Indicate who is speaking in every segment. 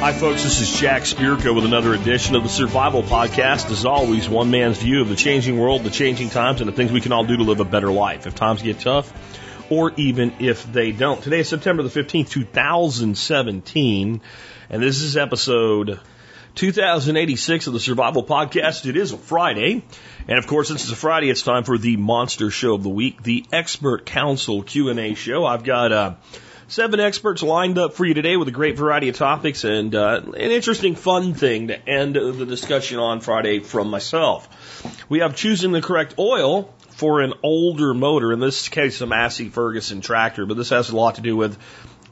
Speaker 1: Hi, folks. This is Jack Spirko with another edition of the Survival Podcast. As always, one man's view of the changing world, the changing times, and the things we can all do to live a better life if times get tough or even if they don't. Today is September the 15th, 2017, and this is episode 2086 of the Survival Podcast. It is a Friday. And of course, since it's a Friday, it's time for the monster show of the week, the Expert Council Q&A show. I've got, uh, seven experts lined up for you today with a great variety of topics and uh, an interesting, fun thing to end the discussion on Friday from myself. We have choosing the correct oil for an older motor. In this case, a Massey Ferguson tractor, but this has a lot to do with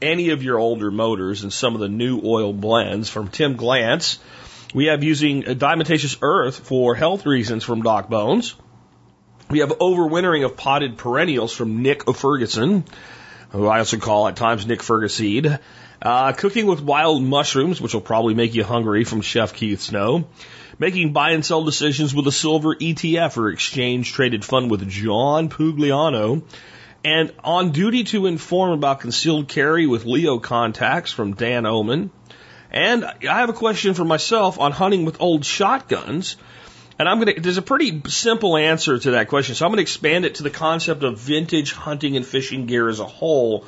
Speaker 1: any of your older motors and some of the new oil blends from Tim Glantz. We have using diatomaceous earth for health reasons from Doc Bones. We have overwintering of potted perennials from Nick Ferguson, who I also call at times Nick Ferguseed. Uh, cooking with wild mushrooms, which will probably make you hungry from Chef Keith Snow. Making buy and sell decisions with a silver ETF or exchange traded fund with John Pugliano. And on duty to inform about concealed carry with Leo contacts from Dan Oman. And I have a question for myself on hunting with old shotguns. And I'm going to, there's a pretty simple answer to that question. So I'm going to expand it to the concept of vintage hunting and fishing gear as a whole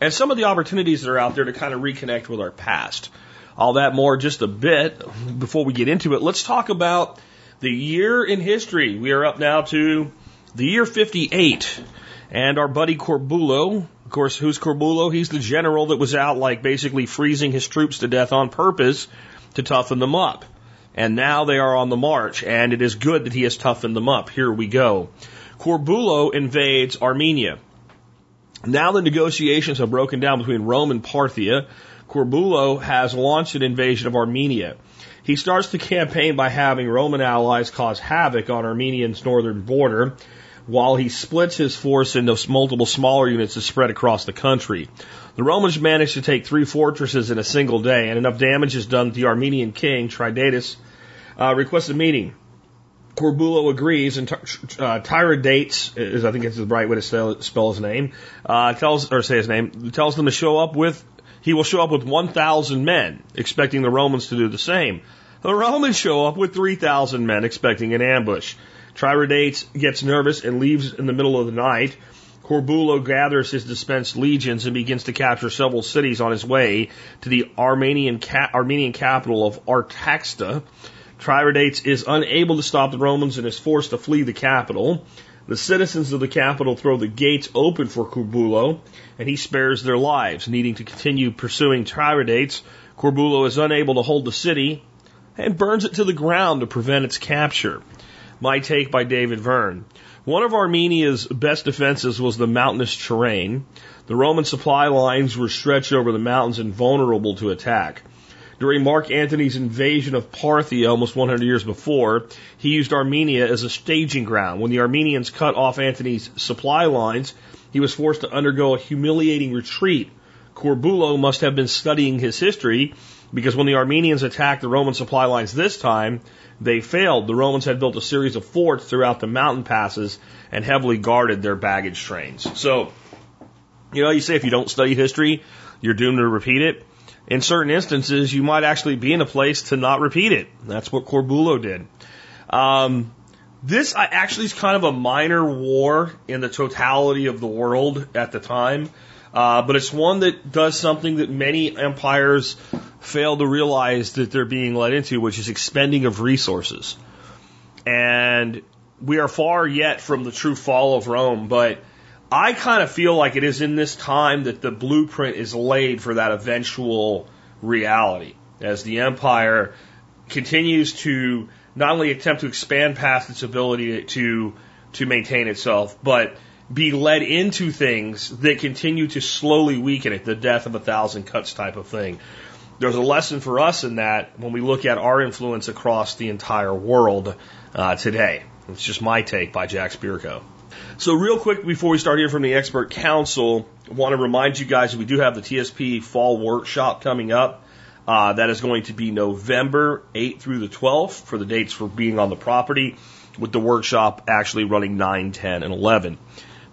Speaker 1: and some of the opportunities that are out there to kind of reconnect with our past. All that more just a bit before we get into it. Let's talk about the year in history. We are up now to the year 58. And our buddy Corbulo, of course, who's Corbulo? He's the general that was out like basically freezing his troops to death on purpose to toughen them up. And now they are on the march, and it is good that he has toughened them up. Here we go. Corbulo invades Armenia. Now the negotiations have broken down between Rome and Parthia. Corbulo has launched an invasion of Armenia. He starts the campaign by having Roman allies cause havoc on Armenia's northern border while he splits his force into multiple smaller units to spread across the country. The Romans managed to take three fortresses in a single day, and enough damage is done that the Armenian king, Tridatus, uh, requests a meeting. Corbulo agrees, and uh, Tiridates, is I think it's the right way to spell, spell his name, uh, tells or say his name, tells them to show up with. He will show up with 1,000 men, expecting the Romans to do the same. The Romans show up with 3,000 men, expecting an ambush. Tiridates gets nervous and leaves in the middle of the night. Corbulo gathers his dispensed legions and begins to capture several cities on his way to the Armenian, ca- Armenian capital of Artaxata. Tiridates is unable to stop the Romans and is forced to flee the capital. The citizens of the capital throw the gates open for Corbulo, and he spares their lives. Needing to continue pursuing Tiridates, Corbulo is unable to hold the city and burns it to the ground to prevent its capture. My take by David Verne. One of Armenia's best defenses was the mountainous terrain. The Roman supply lines were stretched over the mountains and vulnerable to attack. During Mark Antony's invasion of Parthia almost 100 years before, he used Armenia as a staging ground. When the Armenians cut off Antony's supply lines, he was forced to undergo a humiliating retreat. Corbulo must have been studying his history because when the Armenians attacked the Roman supply lines this time, they failed. The Romans had built a series of forts throughout the mountain passes and heavily guarded their baggage trains. So, you know, you say if you don't study history, you're doomed to repeat it in certain instances, you might actually be in a place to not repeat it. That's what Corbulo did. Um, this actually is kind of a minor war in the totality of the world at the time, uh, but it's one that does something that many empires fail to realize that they're being led into, which is expending of resources. And we are far yet from the true fall of Rome, but I kind of feel like it is in this time that the blueprint is laid for that eventual reality as the empire continues to not only attempt to expand past its ability to to maintain itself, but be led into things that continue to slowly weaken it, the death of a thousand cuts type of thing. There's a lesson for us in that when we look at our influence across the entire world uh, today. It's just my take by Jack Spirko. So, real quick before we start hearing from the expert council, I want to remind you guys that we do have the TSP Fall Workshop coming up. Uh, that is going to be November 8th through the 12th for the dates for being on the property, with the workshop actually running 9, 10, and 11.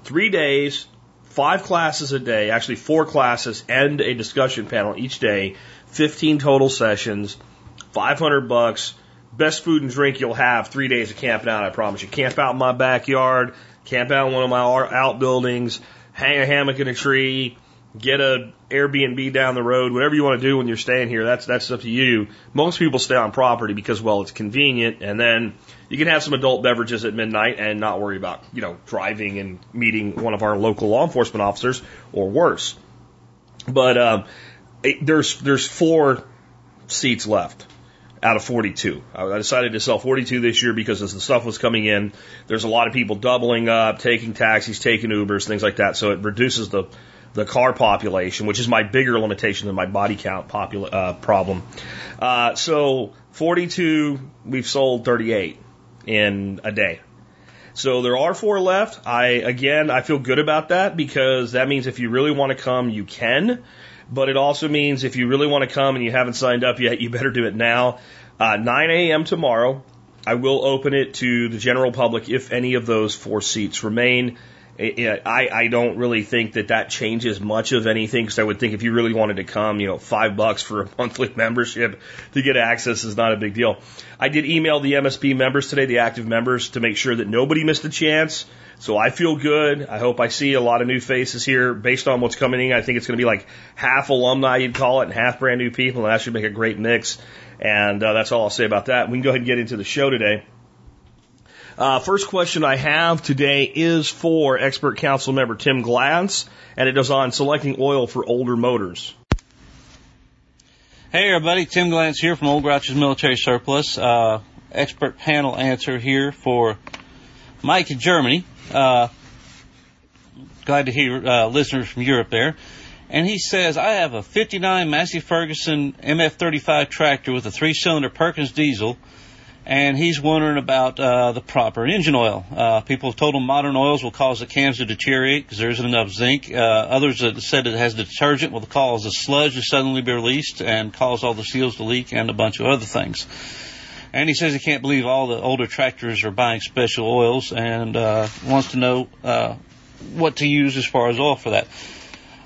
Speaker 1: Three days, five classes a day, actually four classes and a discussion panel each day, 15 total sessions, 500 bucks, best food and drink you'll have three days of camping out, I promise you. Camp out in my backyard, camp out in one of my outbuildings, hang a hammock in a tree, get a Airbnb down the road, whatever you want to do when you're staying here, that's that's up to you. Most people stay on property because well, it's convenient, and then you can have some adult beverages at midnight and not worry about you know driving and meeting one of our local law enforcement officers or worse. But um, it, there's there's four seats left out of 42. I decided to sell 42 this year because as the stuff was coming in, there's a lot of people doubling up, taking taxis, taking Ubers, things like that. So it reduces the the car population, which is my bigger limitation than my body count popula- uh, problem. Uh, so 42, we've sold 38 in a day. So there are four left. I again, I feel good about that because that means if you really want to come, you can. But it also means if you really want to come and you haven't signed up yet, you better do it now. Uh, 9 a.m. tomorrow. I will open it to the general public if any of those four seats remain. I, I don't really think that that changes much of anything because I would think if you really wanted to come, you know, five bucks for a monthly membership to get access is not a big deal. I did email the MSB members today, the active members, to make sure that nobody missed a chance. So I feel good. I hope I see a lot of new faces here based on what's coming in. I think it's going to be like half alumni, you'd call it, and half brand new people, and that should make a great mix. And uh, that's all I'll say about that. We can go ahead and get into the show today. Uh, first question I have today is for expert council member Tim Glantz, and it is on selecting oil for older motors.
Speaker 2: Hey everybody, Tim Glantz here from Old Grouch's Military Surplus. Uh, expert panel answer here for Mike in Germany. Uh, glad to hear uh, listeners from Europe there. And he says, I have a 59 Massey Ferguson MF35 tractor with a three-cylinder Perkins diesel and he's wondering about uh, the proper engine oil. Uh, people have told him modern oils will cause the cams to deteriorate because there isn't enough zinc. Uh, others have said it has detergent will cause the sludge to suddenly be released and cause all the seals to leak and a bunch of other things. And he says he can't believe all the older tractors are buying special oils and uh, wants to know uh, what to use as far as oil for that.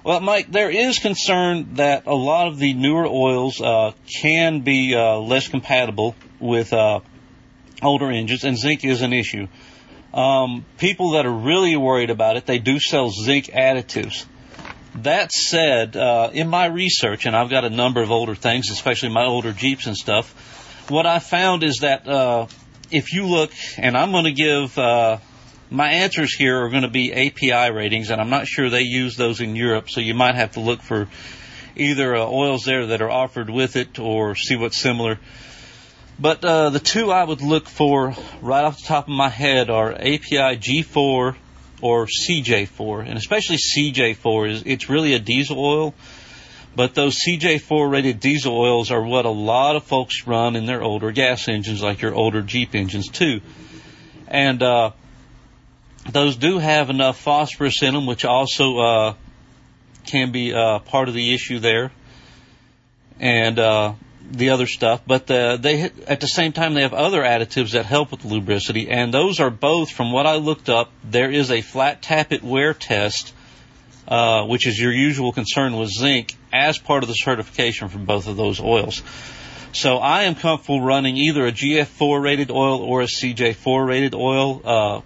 Speaker 2: Well, Mike, there is concern that a lot of the newer oils uh, can be uh, less compatible with uh, older engines, and zinc is an issue. Um, people that are really worried about it, they do sell zinc additives. That said, uh, in my research, and I've got a number of older things, especially my older Jeeps and stuff, what I found is that uh, if you look, and I'm going to give uh, my answers here are going to be API ratings, and I'm not sure they use those in Europe, so you might have to look for either uh, oils there that are offered with it or see what's similar. But uh, the two I would look for right off the top of my head are API GF4 or CJ4, and especially CJ4 is it's really a diesel oil. But those CJ4 rated diesel oils are what a lot of folks run in their older gas engines, like your older Jeep engines too. And uh, those do have enough phosphorus in them, which also uh, can be uh, part of the issue there. And uh, the other stuff, but the, they at the same time they have other additives that help with lubricity, and those are both from what I looked up. There is a flat tappet wear test, uh, which is your usual concern with zinc, as part of the certification for both of those oils. So I am comfortable running either a GF4 rated oil or a CJ4 rated oil uh,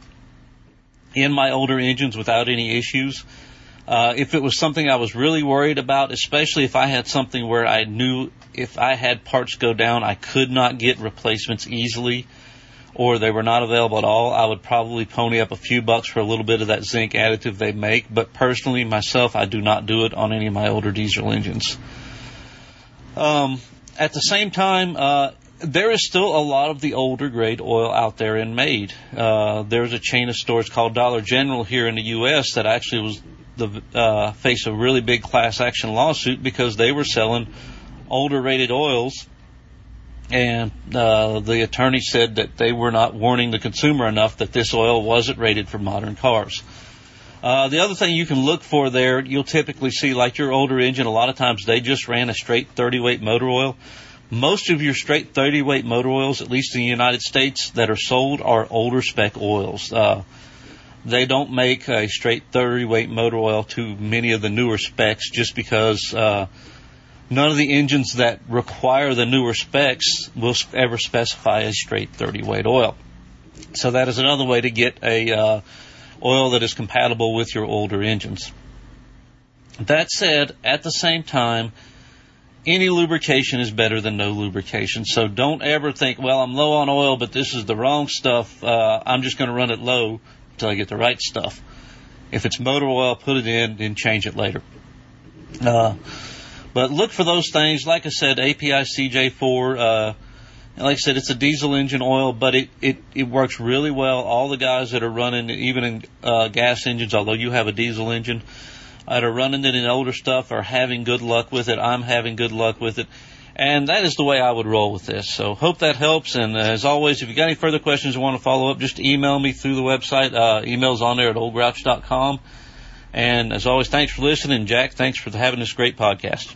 Speaker 2: in my older engines without any issues. Uh, if it was something I was really worried about, especially if I had something where I knew if I had parts go down, I could not get replacements easily, or they were not available at all, I would probably pony up a few bucks for a little bit of that zinc additive they make. But personally, myself, I do not do it on any of my older diesel engines. Um, at the same time, uh, there is still a lot of the older grade oil out there and made. Uh, there's a chain of stores called Dollar General here in the U.S. that actually was the uh, face a really big class action lawsuit because they were selling older rated oils, and uh, the attorney said that they were not warning the consumer enough that this oil wasn't rated for modern cars. Uh, the other thing you can look for there, you'll typically see, like your older engine, a lot of times they just ran a straight 30 weight motor oil. Most of your straight 30 weight motor oils, at least in the United States, that are sold are older spec oils. Uh, they don't make a straight 30 weight motor oil to many of the newer specs just because uh, none of the engines that require the newer specs will ever specify a straight 30 weight oil. So that is another way to get a uh, oil that is compatible with your older engines. That said, at the same time, any lubrication is better than no lubrication. So don't ever think, well, I'm low on oil, but this is the wrong stuff. Uh, I'm just going to run it low until I get the right stuff. If it's motor oil, put it in, then change it later. Uh, but look for those things. Like I said, API CJ4. Uh, like I said, it's a diesel engine oil, but it, it, it works really well. All the guys that are running, even in uh, gas engines, although you have a diesel engine, that are running it in older stuff are having good luck with it. I'm having good luck with it. And that is the way I would roll with this. So hope that helps. And uh, as always, if you got any further questions or want to follow up, just email me through the website. Uh, email's on there at oldgrouch.com. And as always, thanks for listening. Jack, thanks for having this great podcast.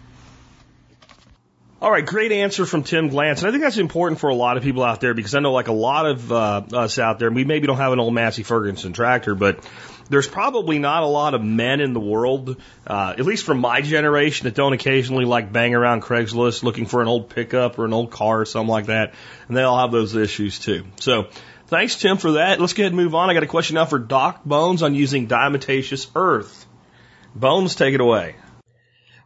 Speaker 1: All right, great answer from Tim Glantz. And I think that's important for a lot of people out there because I know like a lot of uh, us out there, we maybe don't have an old Massey Ferguson tractor, but there's probably not a lot of men in the world, uh, at least from my generation, that don't occasionally like bang around Craigslist looking for an old pickup or an old car or something like that. And they all have those issues too. So thanks, Tim, for that. Let's go ahead and move on. I got a question now for Doc Bones on using diatomaceous earth. Bones, take it away.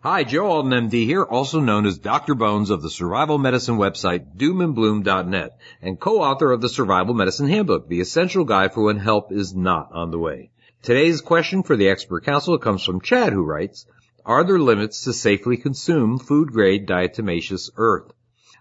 Speaker 3: Hi, Joe Alton MD here, also known as Dr. Bones of the survival medicine website doomandbloom.net and co-author of the Survival Medicine Handbook, the essential guide for when help is not on the way. Today's question for the expert council comes from Chad who writes, are there limits to safely consume food grade diatomaceous earth?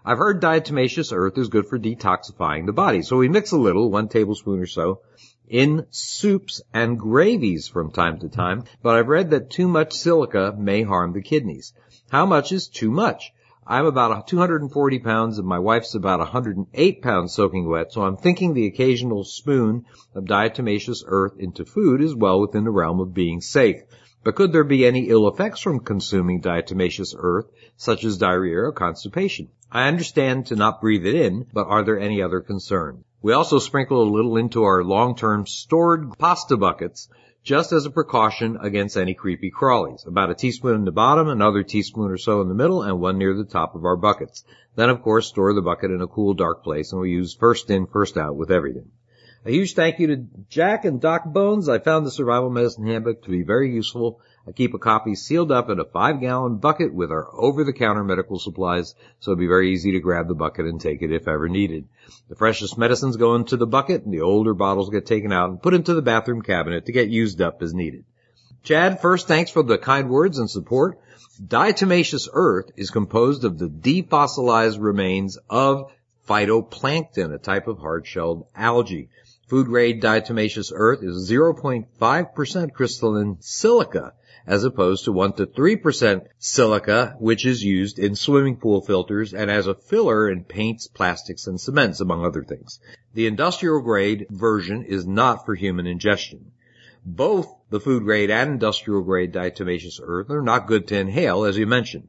Speaker 3: I've heard diatomaceous earth is good for detoxifying the body, so we mix a little, one tablespoon or so, in soups and gravies from time to time, but I've read that too much silica may harm the kidneys. How much is too much? I'm about 240 pounds and my wife's about 108 pounds soaking wet, so I'm thinking the occasional spoon of diatomaceous earth into food is well within the realm of being safe. But could there be any ill effects from consuming diatomaceous earth, such as diarrhea or constipation? I understand to not breathe it in, but are there any other concerns? We also sprinkle a little into our long-term stored pasta buckets just as a precaution against any creepy crawlies. About a teaspoon in the bottom, another teaspoon or so in the middle, and one near the top of our buckets. Then of course store the bucket in a cool dark place and we use first in, first out with everything. A huge thank you to Jack and Doc Bones. I found the Survival Medicine Handbook to be very useful. I keep a copy sealed up in a five gallon bucket with our over the counter medical supplies, so it'd be very easy to grab the bucket and take it if ever needed. The freshest medicines go into the bucket and the older bottles get taken out and put into the bathroom cabinet to get used up as needed. Chad, first thanks for the kind words and support. Diatomaceous earth is composed of the defossilized remains of phytoplankton, a type of hard-shelled algae. Food grade diatomaceous earth is 0.5% crystalline silica as opposed to 1 to 3% silica, which is used in swimming pool filters and as a filler in paints, plastics, and cements, among other things. The industrial grade version is not for human ingestion. Both the food grade and industrial grade diatomaceous earth are not good to inhale, as you mentioned.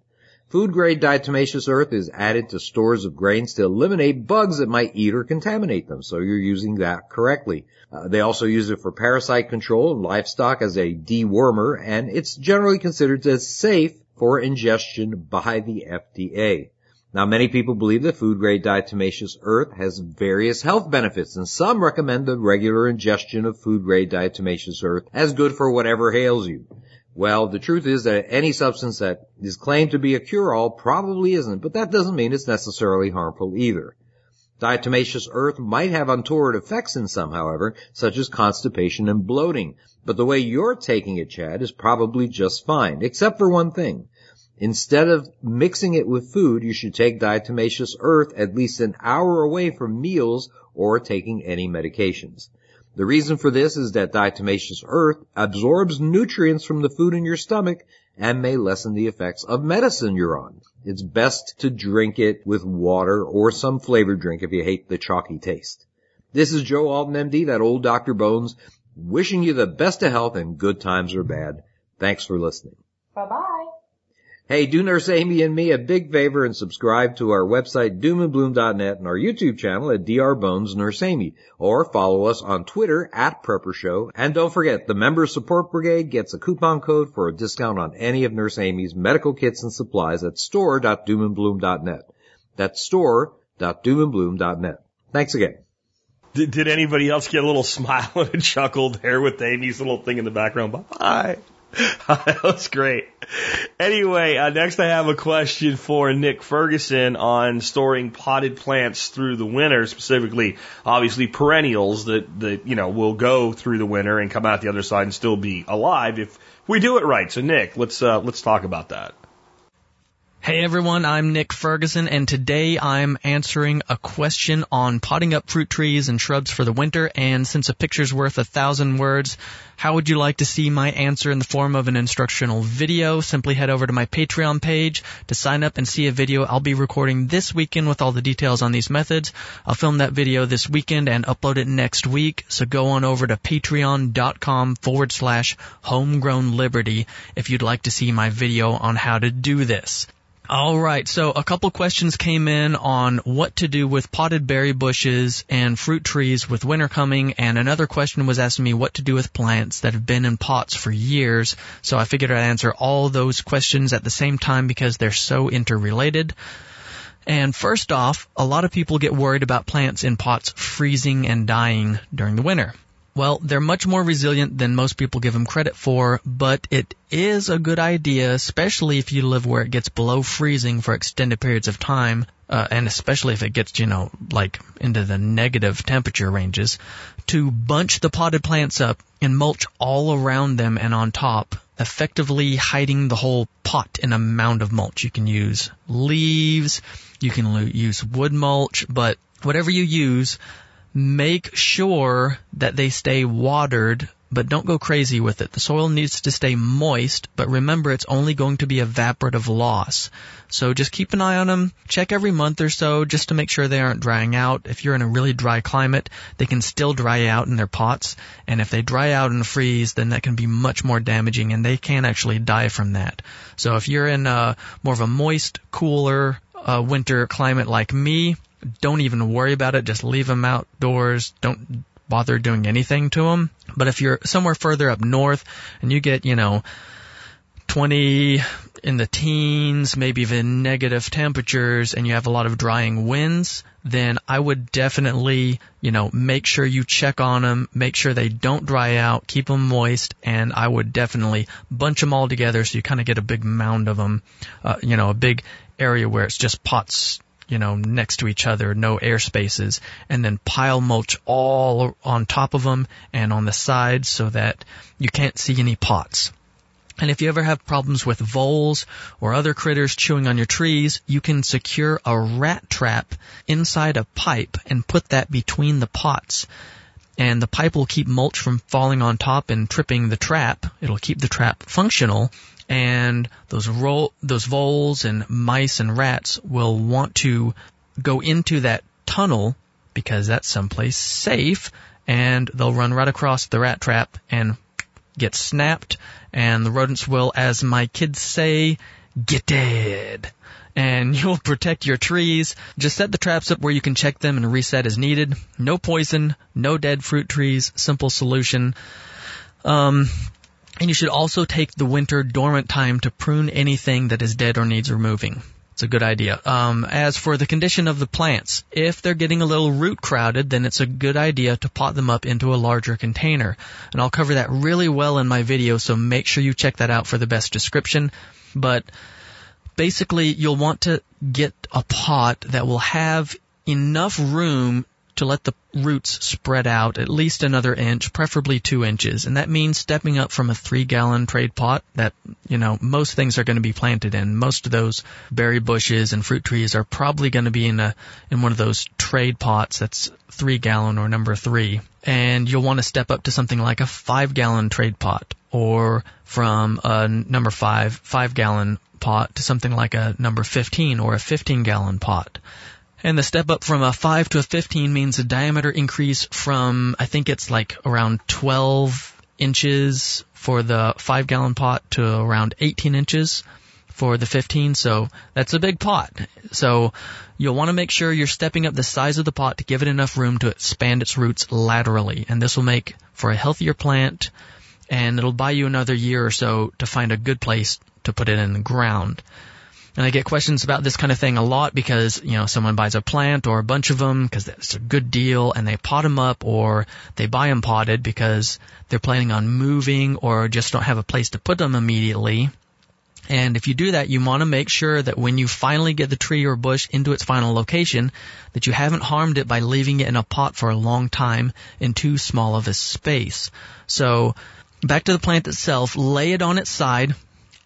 Speaker 3: Food grade diatomaceous earth is added to stores of grains to eliminate bugs that might eat or contaminate them. So you're using that correctly. Uh, they also use it for parasite control in livestock as a dewormer and it's generally considered as safe for ingestion by the FDA. Now many people believe that food grade diatomaceous earth has various health benefits and some recommend the regular ingestion of food grade diatomaceous earth as good for whatever ails you. Well, the truth is that any substance that is claimed to be a cure-all probably isn't, but that doesn't mean it's necessarily harmful either. Diatomaceous earth might have untoward effects in some, however, such as constipation and bloating, but the way you're taking it, Chad, is probably just fine, except for one thing. Instead of mixing it with food, you should take diatomaceous earth at least an hour away from meals or taking any medications. The reason for this is that diatomaceous earth absorbs nutrients from the food in your stomach and may lessen the effects of medicine you're on. It's best to drink it with water or some flavored drink if you hate the chalky taste. This is Joe Alton MD, that old Dr. Bones, wishing you the best of health and good times or bad. Thanks for listening.
Speaker 4: Bye bye.
Speaker 3: Hey, do Nurse Amy and me a big favor and subscribe to our website doomandbloom.net and our YouTube channel at Dr. Bones Nurse Amy, or follow us on Twitter at Prepper Show. And don't forget, the Member Support Brigade gets a coupon code for a discount on any of Nurse Amy's medical kits and supplies at store.doomandbloom.net. That's store.doomandbloom.net. Thanks again.
Speaker 1: Did, did anybody else get a little smile and a chuckle there with Amy's little thing in the background? Bye. that was great. Anyway, uh, next I have a question for Nick Ferguson on storing potted plants through the winter, specifically, obviously perennials that, that, you know, will go through the winter and come out the other side and still be alive if we do it right. So Nick, let's, uh, let's talk about that.
Speaker 4: Hey everyone, I'm Nick Ferguson and today I'm answering a question on potting up fruit trees and shrubs for the winter and since a picture's worth a thousand words, how would you like to see my answer in the form of an instructional video? Simply head over to my Patreon page to sign up and see a video I'll be recording this weekend with all the details on these methods. I'll film that video this weekend and upload it next week, so go on over to patreon.com forward slash homegrown liberty if you'd like to see my video on how to do this. All right, so a couple questions came in on what to do with potted berry bushes and fruit trees with winter coming, and another question was asking me what to do with plants that have been in pots for years. So I figured I'd answer all those questions at the same time because they're so interrelated. And first off, a lot of people get worried about plants in pots freezing and dying during the winter. Well, they're much more resilient than most people give them credit for, but it is a good idea, especially if you live where it gets below freezing for extended periods of time, uh, and especially if it gets, you know, like into the negative temperature ranges, to bunch the potted plants up and mulch all around them and on top, effectively hiding the whole pot in a mound of mulch. You can use leaves, you can use wood mulch, but whatever you use, make sure that they stay watered, but don't go crazy with it. The soil needs to stay moist, but remember it's only going to be evaporative loss. So just keep an eye on them. Check every month or so just to make sure they aren't drying out. If you're in a really dry climate, they can still dry out in their pots. And if they dry out and freeze, then that can be much more damaging and they can actually die from that. So if you're in a more of a moist, cooler, uh, winter climate like me, don't even worry about it. Just leave them outdoors. Don't bother doing anything to them. But if you're somewhere further up north and you get, you know, 20 in the teens, maybe even negative temperatures, and you have a lot of drying winds, then I would definitely, you know, make sure you check on them, make sure they don't dry out, keep them moist, and I would definitely bunch them all together so you kind of get a big mound of them, uh, you know, a big area where it's just pots you know, next to each other, no air spaces, and then pile mulch all on top of them and on the sides so that you can't see any pots. And if you ever have problems with voles or other critters chewing on your trees, you can secure a rat trap inside a pipe and put that between the pots. And the pipe will keep mulch from falling on top and tripping the trap. It'll keep the trap functional and those ro- those voles and mice and rats will want to go into that tunnel because that's someplace safe and they'll run right across the rat trap and get snapped and the rodents will as my kids say get dead and you'll protect your trees. Just set the traps up where you can check them and reset as needed. No poison, no dead fruit trees, simple solution. Um, and you should also take the winter dormant time to prune anything that is dead or needs removing. It's a good idea. Um, as for the condition of the plants, if they're getting a little root crowded, then it's a good idea to pot them up into a larger container. And I'll cover that really well in my video, so make sure you check that out for the best description. But basically, you'll want to get a pot that will have enough room to let the roots spread out at least another inch, preferably two inches. And that means stepping up from a three gallon trade pot that, you know, most things are going to be planted in. Most of those berry bushes and fruit trees are probably going to be in a, in one of those trade pots that's three gallon or number three. And you'll want to step up to something like a five gallon trade pot or from a number five, five gallon pot to something like a number 15 or a 15 gallon pot. And the step up from a 5 to a 15 means a diameter increase from, I think it's like around 12 inches for the 5 gallon pot to around 18 inches for the 15, so that's a big pot. So you'll want to make sure you're stepping up the size of the pot to give it enough room to expand its roots laterally, and this will make for a healthier plant, and it'll buy you another year or so to find a good place to put it in the ground. And I get questions about this kind of thing a lot because, you know, someone buys a plant or a bunch of them because it's a good deal and they pot them up or they buy them potted because they're planning on moving or just don't have a place to put them immediately. And if you do that, you want to make sure that when you finally get the tree or bush into its final location, that you haven't harmed it by leaving it in a pot for a long time in too small of a space. So, back to the plant itself, lay it on its side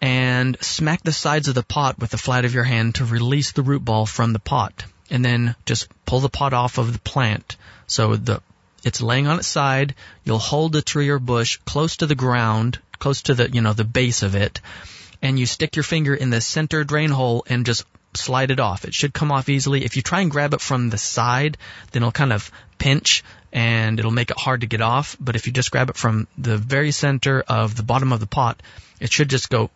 Speaker 4: and smack the sides of the pot with the flat of your hand to release the root ball from the pot. And then just pull the pot off of the plant. So the it's laying on its side. You'll hold the tree or bush close to the ground, close to the, you know, the base of it and you stick your finger in the center drain hole and just slide it off. It should come off easily. If you try and grab it from the side, then it'll kind of pinch and it'll make it hard to get off. But if you just grab it from the very center of the bottom of the pot, it should just go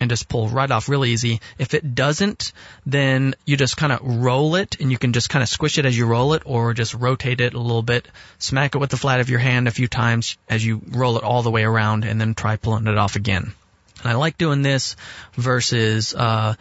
Speaker 4: and just pull right off real easy. If it doesn't, then you just kind of roll it and you can just kind of squish it as you roll it or just rotate it a little bit. Smack it with the flat of your hand a few times as you roll it all the way around and then try pulling it off again. And I like doing this versus, uh,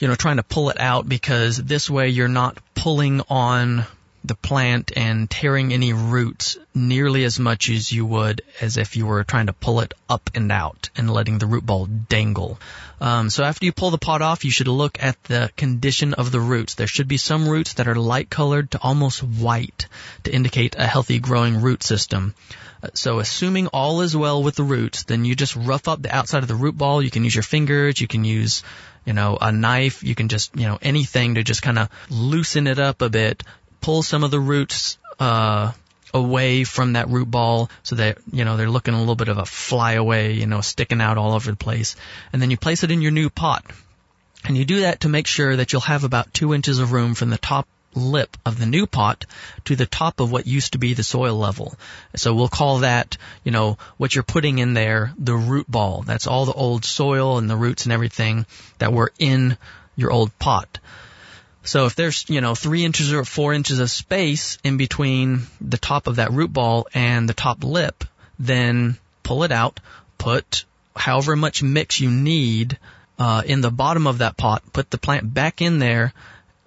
Speaker 4: you know, trying to pull it out because this way you're not pulling on the plant and tearing any roots nearly as much as you would as if you were trying to pull it up and out and letting the root ball dangle. Um, so after you pull the pot off, you should look at the condition of the roots. There should be some roots that are light colored to almost white to indicate a healthy growing root system. So assuming all is well with the roots, then you just rough up the outside of the root ball. You can use your fingers, you can use, you know, a knife, you can just, you know, anything to just kind of loosen it up a bit, pull some of the roots, uh, away from that root ball so that, you know, they're looking a little bit of a flyaway, you know, sticking out all over the place. And then you place it in your new pot. And you do that to make sure that you'll have about two inches of room from the top lip of the new pot to the top of what used to be the soil level. So we'll call that, you know, what you're putting in there, the root ball. That's all the old soil and the roots and everything that were in your old pot. So if there's, you know, three inches or four inches of space in between the top of that root ball and the top lip, then pull it out, put however much mix you need uh, in the bottom of that pot, put the plant back in there,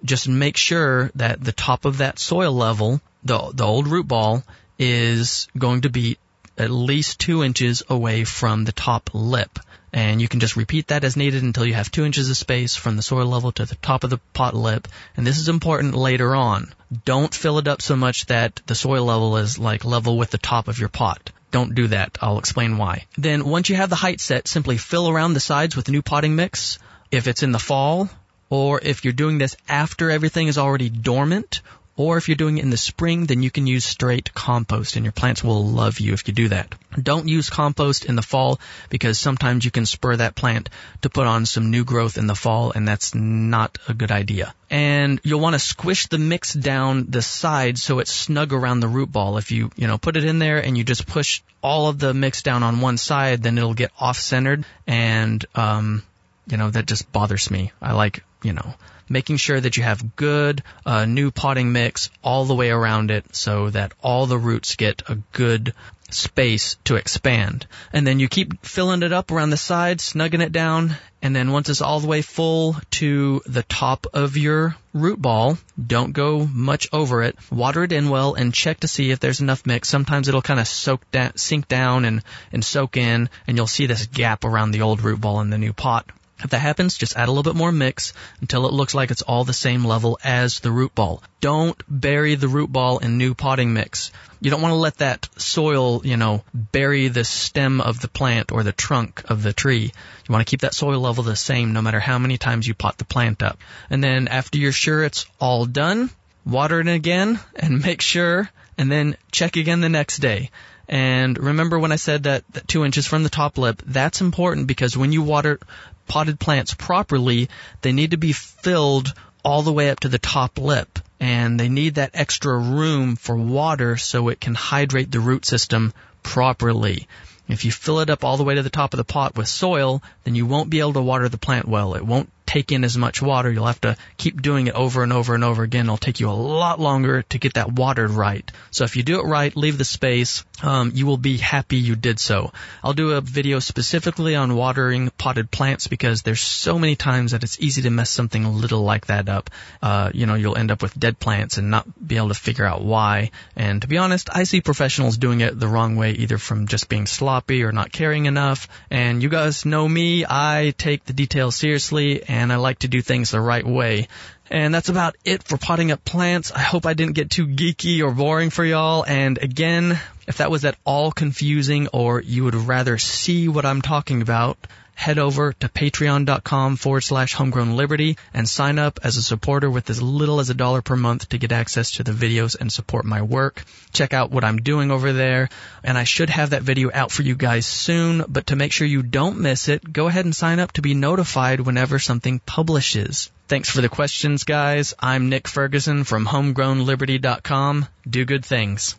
Speaker 4: just make sure that the top of that soil level, the, the old root ball, is going to be at least two inches away from the top lip. And you can just repeat that as needed until you have two inches of space from the soil level to the top of the pot lip. And this is important later on. Don't fill it up so much that the soil level is like level with the top of your pot. Don't do that. I'll explain why. Then once you have the height set, simply fill around the sides with new potting mix. If it's in the fall, or if you're doing this after everything is already dormant, or if you're doing it in the spring, then you can use straight compost and your plants will love you if you do that. Don't use compost in the fall because sometimes you can spur that plant to put on some new growth in the fall and that's not a good idea. And you'll want to squish the mix down the sides so it's snug around the root ball. If you, you know, put it in there and you just push all of the mix down on one side, then it'll get off centered and, um, you know, that just bothers me. I like, you know, making sure that you have good uh, new potting mix all the way around it so that all the roots get a good space to expand. And then you keep filling it up around the sides, snugging it down, and then once it's all the way full to the top of your root ball, don't go much over it. Water it in well and check to see if there's enough mix. Sometimes it'll kind of soak down, sink down and, and soak in, and you'll see this gap around the old root ball in the new pot. If that happens, just add a little bit more mix until it looks like it's all the same level as the root ball. Don't bury the root ball in new potting mix. You don't want to let that soil, you know, bury the stem of the plant or the trunk of the tree. You want to keep that soil level the same no matter how many times you pot the plant up. And then after you're sure it's all done, water it again and make sure and then check again the next day. And remember when I said that, that two inches from the top lip, that's important because when you water potted plants properly, they need to be filled all the way up to the top lip. And they need that extra room for water so it can hydrate the root system properly. If you fill it up all the way to the top of the pot with soil, then you won't be able to water the plant well. It won't take in as much water. You'll have to keep doing it over and over and over again. It'll take you a lot longer to get that watered right. So if you do it right, leave the space, um, you will be happy you did so. I'll do a video specifically on watering potted plants because there's so many times that it's easy to mess something a little like that up. Uh, you know, you'll end up with dead plants and not be able to figure out why. And to be honest, I see professionals doing it the wrong way, either from just being sloppy or not caring enough. And you guys know me, I take the details seriously and I like to do things the right way. And that's about it for potting up plants. I hope I didn't get too geeky or boring for y'all. And again, if that was at all confusing or you would rather see what I'm talking about, head over to patreon.com forward slash homegrown liberty and sign up as a supporter with as little as a dollar per month to get access to the videos and support my work. Check out what I'm doing over there. And I should have that video out for you guys soon, but to make sure you don't miss it, go ahead and sign up to be notified whenever something publishes. Thanks for the questions, guys. I'm Nick Ferguson from homegrownliberty.com. Do good things.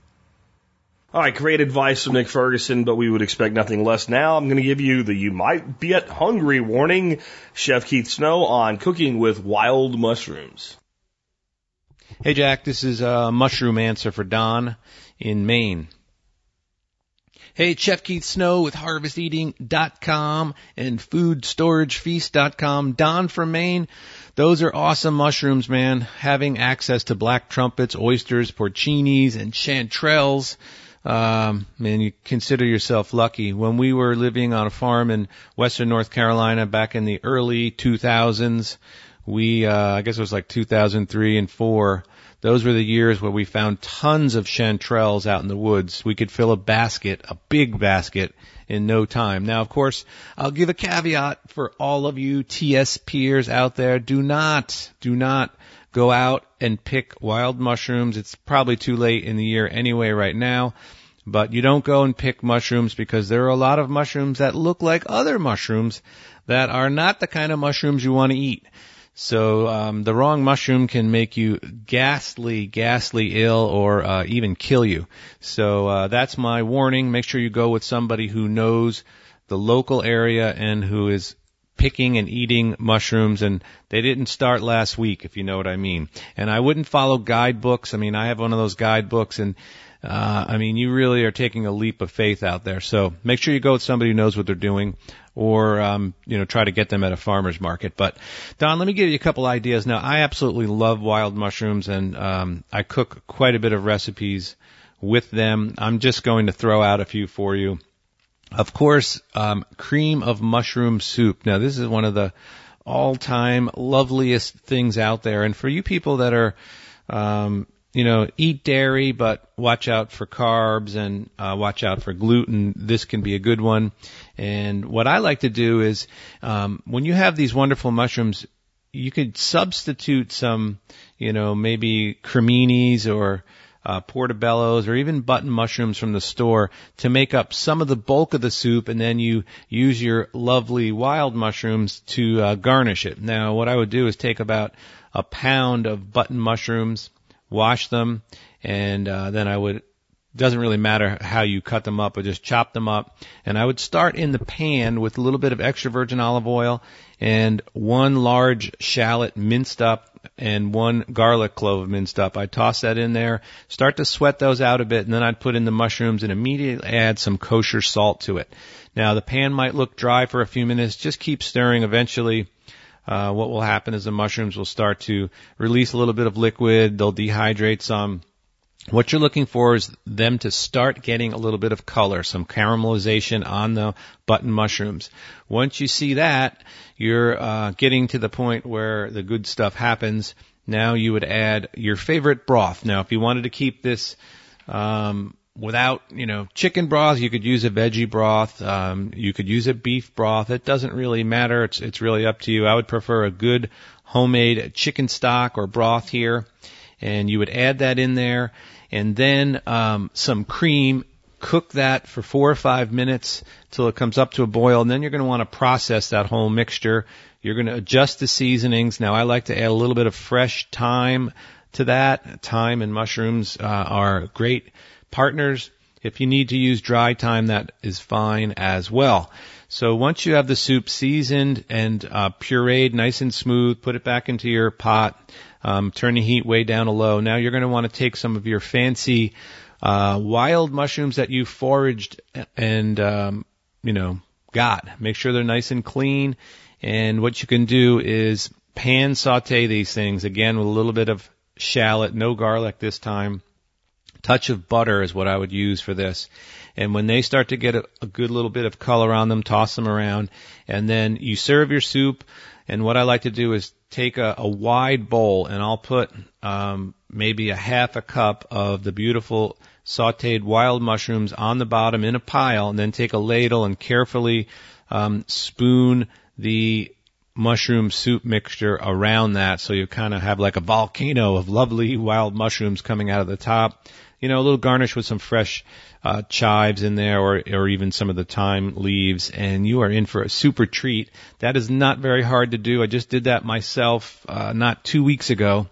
Speaker 1: All right, great advice from Nick Ferguson, but we would expect nothing less now. I'm going to give you the you might get hungry warning. Chef Keith Snow on cooking with wild mushrooms.
Speaker 5: Hey Jack, this is a mushroom answer for Don in Maine. Hey, Chef Keith Snow with HarvestEating.com and FoodStorageFeast.com. Don from Maine. Those are awesome mushrooms, man. Having access to black trumpets, oysters, porcinis, and chanterelles um, man, you consider yourself lucky. When we were living on a farm in western North Carolina back in the early 2000s, we, uh, I guess it was like 2003 and 4, those were the years where we found tons of chanterelles out in the woods. We could fill a basket, a big basket, in no time. Now, of course, I'll give a caveat for all of you TSPers out there. Do not, do not go out and pick wild mushrooms. It's probably too late in the year anyway right now. But you don't go and pick mushrooms because there are a lot of mushrooms that look like other mushrooms that are not the kind of mushrooms you want to eat. So um, the wrong mushroom can make you ghastly, ghastly ill, or uh, even kill you. So uh, that's my warning. Make sure you go with somebody who knows the local area and who is picking and eating mushrooms and they didn't start last week if you know what I mean. And I wouldn't follow guidebooks. I mean, I have one of those guidebooks and uh, I mean, you really are taking a leap of faith out there. So make sure you go with somebody who knows what they're doing, or um, you know, try to get them at a farmer's market. But Don, let me give you a couple ideas. Now, I absolutely love wild mushrooms, and um, I cook quite a bit of recipes with them. I'm just going to throw out a few for you. Of course, um, cream of mushroom soup. Now, this is one of the all-time loveliest things out there. And for you people that are, um, you know, eat dairy, but watch out for carbs and uh, watch out for gluten. This can be a good one. And what I like to do is, um, when you have these wonderful mushrooms, you could substitute some, you know, maybe creminis or uh, portobellos or even button mushrooms from the store to make up some of the bulk of the soup, and then you use your lovely wild mushrooms to uh, garnish it. Now, what I would do is take about a pound of button mushrooms, wash them, and uh, then I would doesn't really matter how you cut them up, but just chop them up. And I would start in the pan with a little bit of extra virgin olive oil and one large shallot minced up and one garlic clove minced up. I'd toss that in there, start to sweat those out a bit, and then I'd put in the mushrooms and immediately add some kosher salt to it. Now the pan might look dry for a few minutes. Just keep stirring. Eventually, uh, what will happen is the mushrooms will start to release a little bit of liquid. They'll dehydrate some. What you're looking for is them to start getting a little bit of color, some caramelization on the button mushrooms. Once you see that, you're uh, getting to the point where the good stuff happens. Now you would add your favorite broth. Now, if you wanted to keep this um, without, you know, chicken broth, you could use a veggie broth. Um, you could use a beef broth. It doesn't really matter. It's it's really up to you. I would prefer a good homemade chicken stock or broth here, and you would add that in there and then um, some cream. Cook that for four or five minutes till it comes up to a boil, and then you're going to want to process that whole mixture. You're going to adjust the seasonings. Now, I like to add a little bit of fresh thyme to that. Thyme and mushrooms uh, are great partners If you need to use dry thyme, that is fine as well. So once you have the soup seasoned and uh, pureed, nice and smooth, put it back into your pot. Um, turn the heat way down to low. Now you're going to want to take some of your fancy uh, wild mushrooms that you foraged and um, you know got. Make sure they're nice and clean. And what you can do is pan saute these things again with a little bit of shallot, no garlic this time. Touch of butter is what I would use for this. And when they start to get a, a good little bit of color on them, toss them around, and then you serve your soup. And what I like to do is take a, a wide bowl, and I'll put um, maybe a half a cup of the beautiful sautéed wild mushrooms on the bottom in a pile, and then take a ladle and carefully um, spoon the mushroom soup mixture around that, so you kind of have like a volcano of lovely wild mushrooms coming out of the top. You know, a little garnish with some fresh uh, chives in there, or or even some of the thyme leaves, and you are in for a super treat. That is not very hard to do. I just did that myself uh, not two weeks ago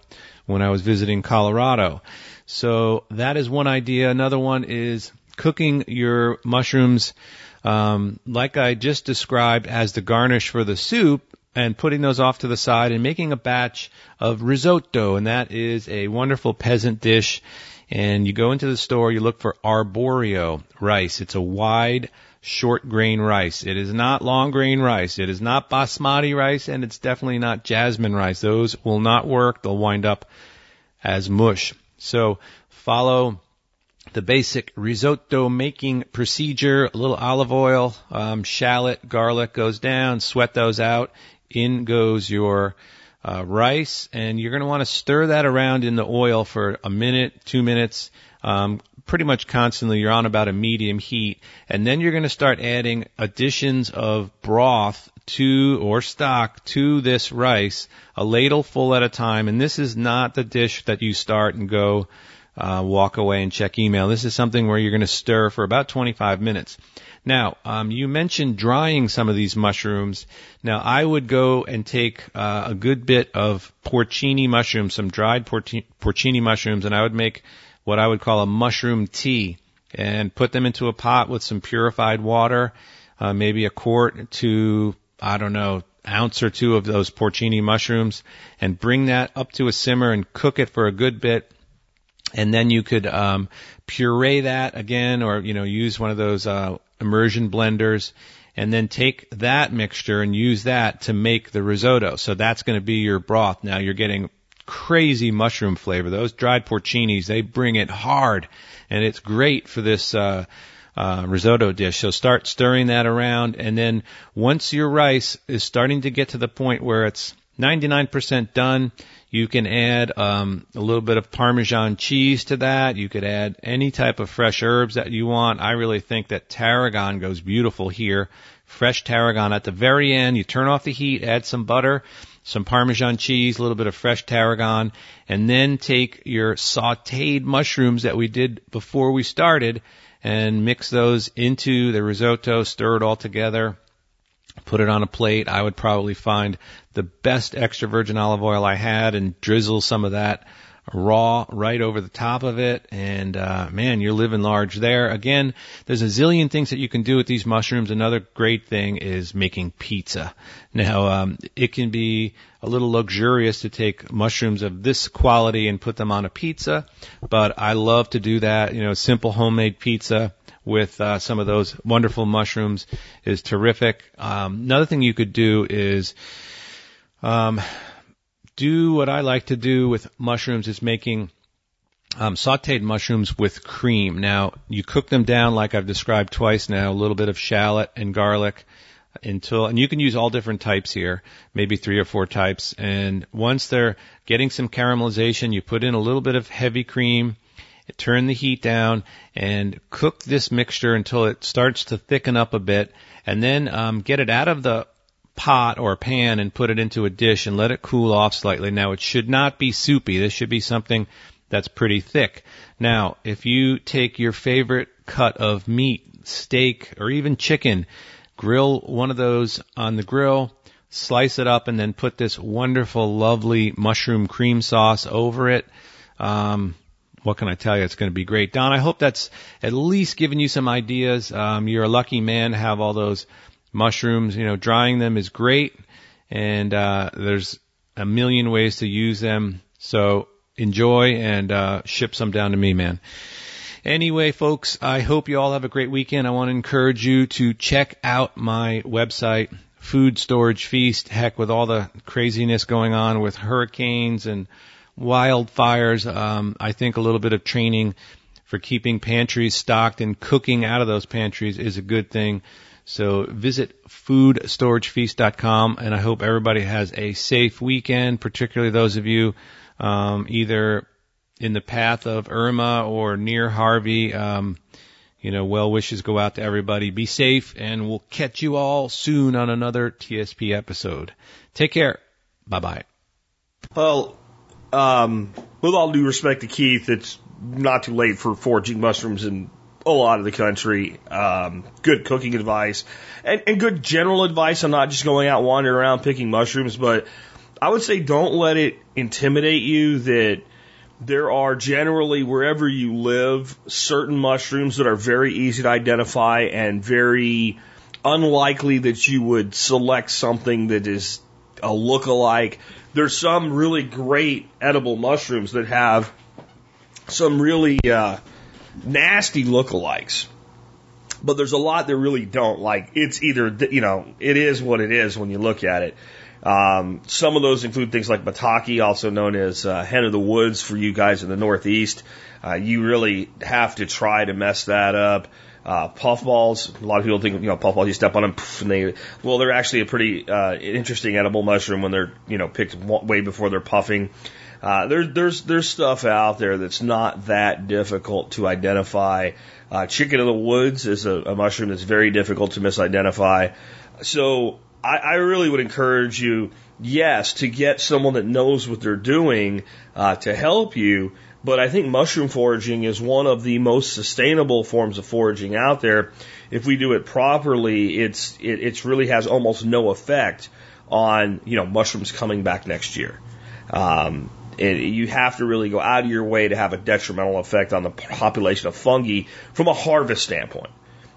Speaker 5: when I was visiting Colorado. So that is one idea. Another one is cooking your mushrooms um, like I just described as the garnish for the soup and putting those off to the side and making a batch of risotto. And that is a wonderful peasant dish. And you go into the store, you look for arborio rice. It's a wide, short grain rice. It is not long grain rice. It is not basmati rice and it's definitely not jasmine rice. Those will not work. They'll wind up as mush. So follow the basic risotto making procedure. A little olive oil, um, shallot, garlic goes down. Sweat those out. In goes your uh, rice, and you're going to want to stir that around in the oil for a minute, two minutes, um, pretty much constantly. You're on about a medium heat, and then you're going to start adding additions of broth to or stock to this rice, a ladle full at a time. And this is not the dish that you start and go uh, walk away and check email. This is something where you're going to stir for about 25 minutes. Now, um, you mentioned drying some of these mushrooms. Now, I would go and take uh, a good bit of porcini mushrooms, some dried porcini mushrooms, and I would make what I would call a mushroom tea and put them into a pot with some purified water, uh, maybe a quart to, I don't know, ounce or two of those porcini mushrooms and bring that up to a simmer and cook it for a good bit and then you could um, puree that again, or you know, use one of those uh, immersion blenders, and then take that mixture and use that to make the risotto. So that's going to be your broth. Now you're getting crazy mushroom flavor. Those dried porcinis, they bring it hard, and it's great for this. Uh, uh, risotto dish. So start stirring that around, and then once your rice is starting to get to the point where it's 99% done, you can add um, a little bit of Parmesan cheese to that. You could add any type of fresh herbs that you want. I really think that tarragon goes beautiful here. Fresh tarragon at the very end. You turn off the heat, add some butter, some Parmesan cheese, a little bit of fresh tarragon, and then take your sauteed mushrooms that we did before we started and mix those into the risotto, stir it all together put it on a plate. I would probably find the best extra virgin olive oil I had and drizzle some of that raw right over the top of it. And, uh, man, you're living large there. Again, there's a zillion things that you can do with these mushrooms. Another great thing is making pizza. Now, um, it can be a little luxurious to take mushrooms of this quality and put them on a pizza, but I love to do that. You know, simple homemade pizza with uh, some of those wonderful mushrooms is terrific. Um, another thing you could do is um, do what I like to do with mushrooms is making um, sauteed mushrooms with cream. Now you cook them down like I've described twice now, a little bit of shallot and garlic until, and you can use all different types here, maybe three or four types. And once they're getting some caramelization, you put in a little bit of heavy cream, turn the heat down and cook this mixture until it starts to thicken up a bit and then um, get it out of the pot or pan and put it into a dish and let it cool off slightly. Now it should not be soupy. This should be something that's pretty thick. Now, if you take your favorite cut of meat, steak, or even chicken, grill one of those on the grill, slice it up, and then put this wonderful, lovely mushroom cream sauce over it. Um, what can I tell you? It's going to be great. Don, I hope that's at least given you some ideas. Um, you're a lucky man to have all those mushrooms. You know, drying them is great, and uh, there's a million ways to use them. So enjoy and uh, ship some down to me, man. Anyway, folks, I hope you all have a great weekend. I want to encourage you to check out my website, Food Storage Feast. Heck, with all the craziness going on with hurricanes and wildfires, um, I think a little bit of training for keeping pantries stocked and cooking out of those pantries is a good thing. So visit foodstoragefeast.com and I hope everybody has a safe weekend, particularly those of you um, either in the path of Irma or near Harvey. Um, you know, well wishes go out to everybody. Be safe and we'll catch you all soon on another TSP episode. Take care. Bye bye.
Speaker 1: Well, um, with all due respect to Keith, it's not too late for foraging mushrooms in a lot of the country. Um, good cooking advice and, and good general advice. I'm not just going out wandering around picking mushrooms, but I would say don't let it intimidate you that there are generally, wherever you live, certain mushrooms that are very easy to identify and very unlikely that you would select something that is a look-alike. There's some really great edible mushrooms that have some really uh, nasty look-alikes. But there's a lot that really don't. Like, it's either, you know, it is what it is when you look at it. Um, some of those include things like Maitake, also known as uh, hen of the woods for you guys in the Northeast. Uh, you really have to try to mess that up. Uh, puffballs. A lot of people think, you know, puffballs, you step on them, and they, well, they're actually a pretty, uh, interesting edible mushroom when they're, you know, picked way before they're puffing. Uh, there, there's, there's stuff out there that's not that difficult to identify. Uh, chicken of the woods is a, a mushroom that's very difficult to misidentify. So I, I really would encourage you, yes, to get someone that knows what they're doing uh, to help you. But I think mushroom foraging is one of the most sustainable forms of foraging out there. If we do it properly, it's it it's really has almost no effect on you know mushrooms coming back next year. Um, you have to really go out of your way to have a detrimental effect on the population of fungi from a harvest standpoint.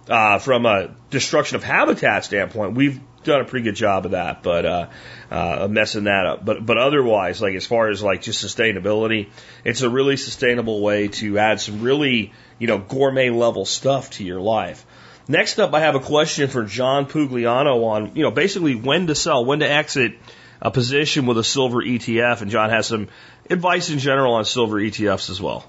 Speaker 1: Uh, from a destruction of habitat standpoint, we've done a pretty good job of that, but uh, uh, messing that up. But but otherwise, like as far as like just sustainability, it's a really sustainable way to add some really you know gourmet level stuff to your life. Next up, I have a question for John Pugliano on you know basically when to sell, when to exit a position with a silver ETF, and John has some advice in general on silver ETFs as well.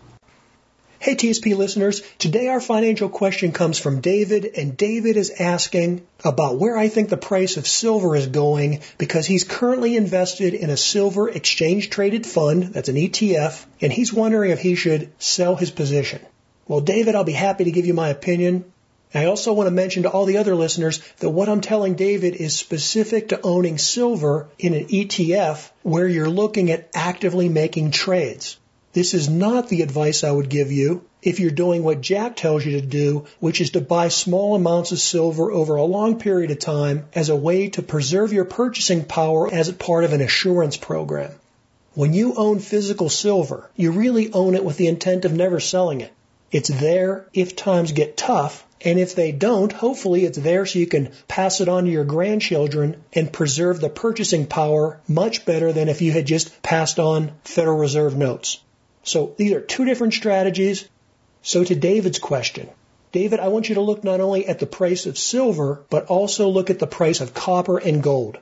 Speaker 6: Hey TSP listeners, today our financial question comes from David, and David is asking about where I think the price of silver is going because he's currently invested in a silver exchange traded fund, that's an ETF, and he's wondering if he should sell his position. Well, David, I'll be happy to give you my opinion. I also want to mention to all the other listeners that what I'm telling David is specific to owning silver in an ETF where you're looking at actively making trades. This is not the advice I would give you if you're doing what Jack tells you to do, which is to buy small amounts of silver over a long period of time as a way to preserve your purchasing power as part of an assurance program. When you own physical silver, you really own it with the intent of never selling it. It's there if times get tough, and if they don't, hopefully it's there so you can pass it on to your grandchildren and preserve the purchasing power much better than if you had just passed on Federal Reserve notes. So these are two different strategies. So to David's question, David, I want you to look not only at the price of silver, but also look at the price of copper and gold.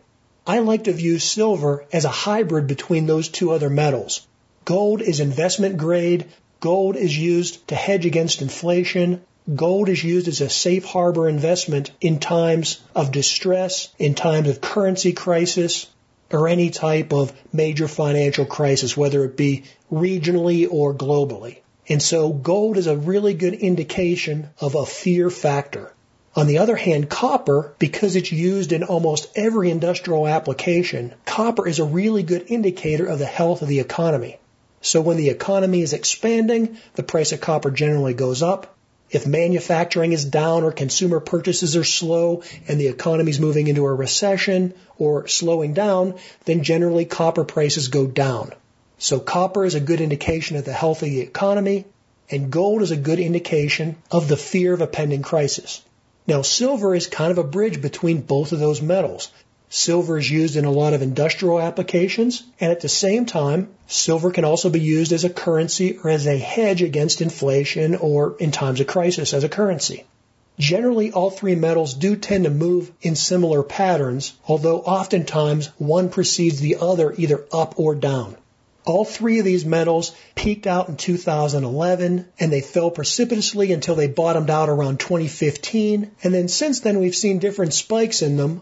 Speaker 6: I like to view silver as a hybrid between those two other metals. Gold is investment grade. Gold is used to hedge against inflation. Gold is used as a safe harbor investment in times of distress, in times of currency crisis, or any type of major financial crisis, whether it be regionally or globally. And so gold is a really good indication of a fear factor. On the other hand, copper, because it's used in almost every industrial application, copper is a really good indicator of the health of the economy. So when the economy is expanding, the price of copper generally goes up. If manufacturing is down or consumer purchases are slow and the economy is moving into a recession or slowing down, then generally copper prices go down. So copper is a good indication of the health of the economy, and gold is a good indication of the fear of a pending crisis. Now, silver is kind of a bridge between both of those metals. Silver is used in a lot of industrial applications, and at the same time, silver can also be used as a currency or as a hedge against inflation or in times of crisis as a currency. Generally, all three metals do tend to move in similar patterns, although oftentimes one precedes the other either up or down. All three of these metals peaked out in 2011 and they fell precipitously until they bottomed out around 2015. And then since then we've seen different spikes in them.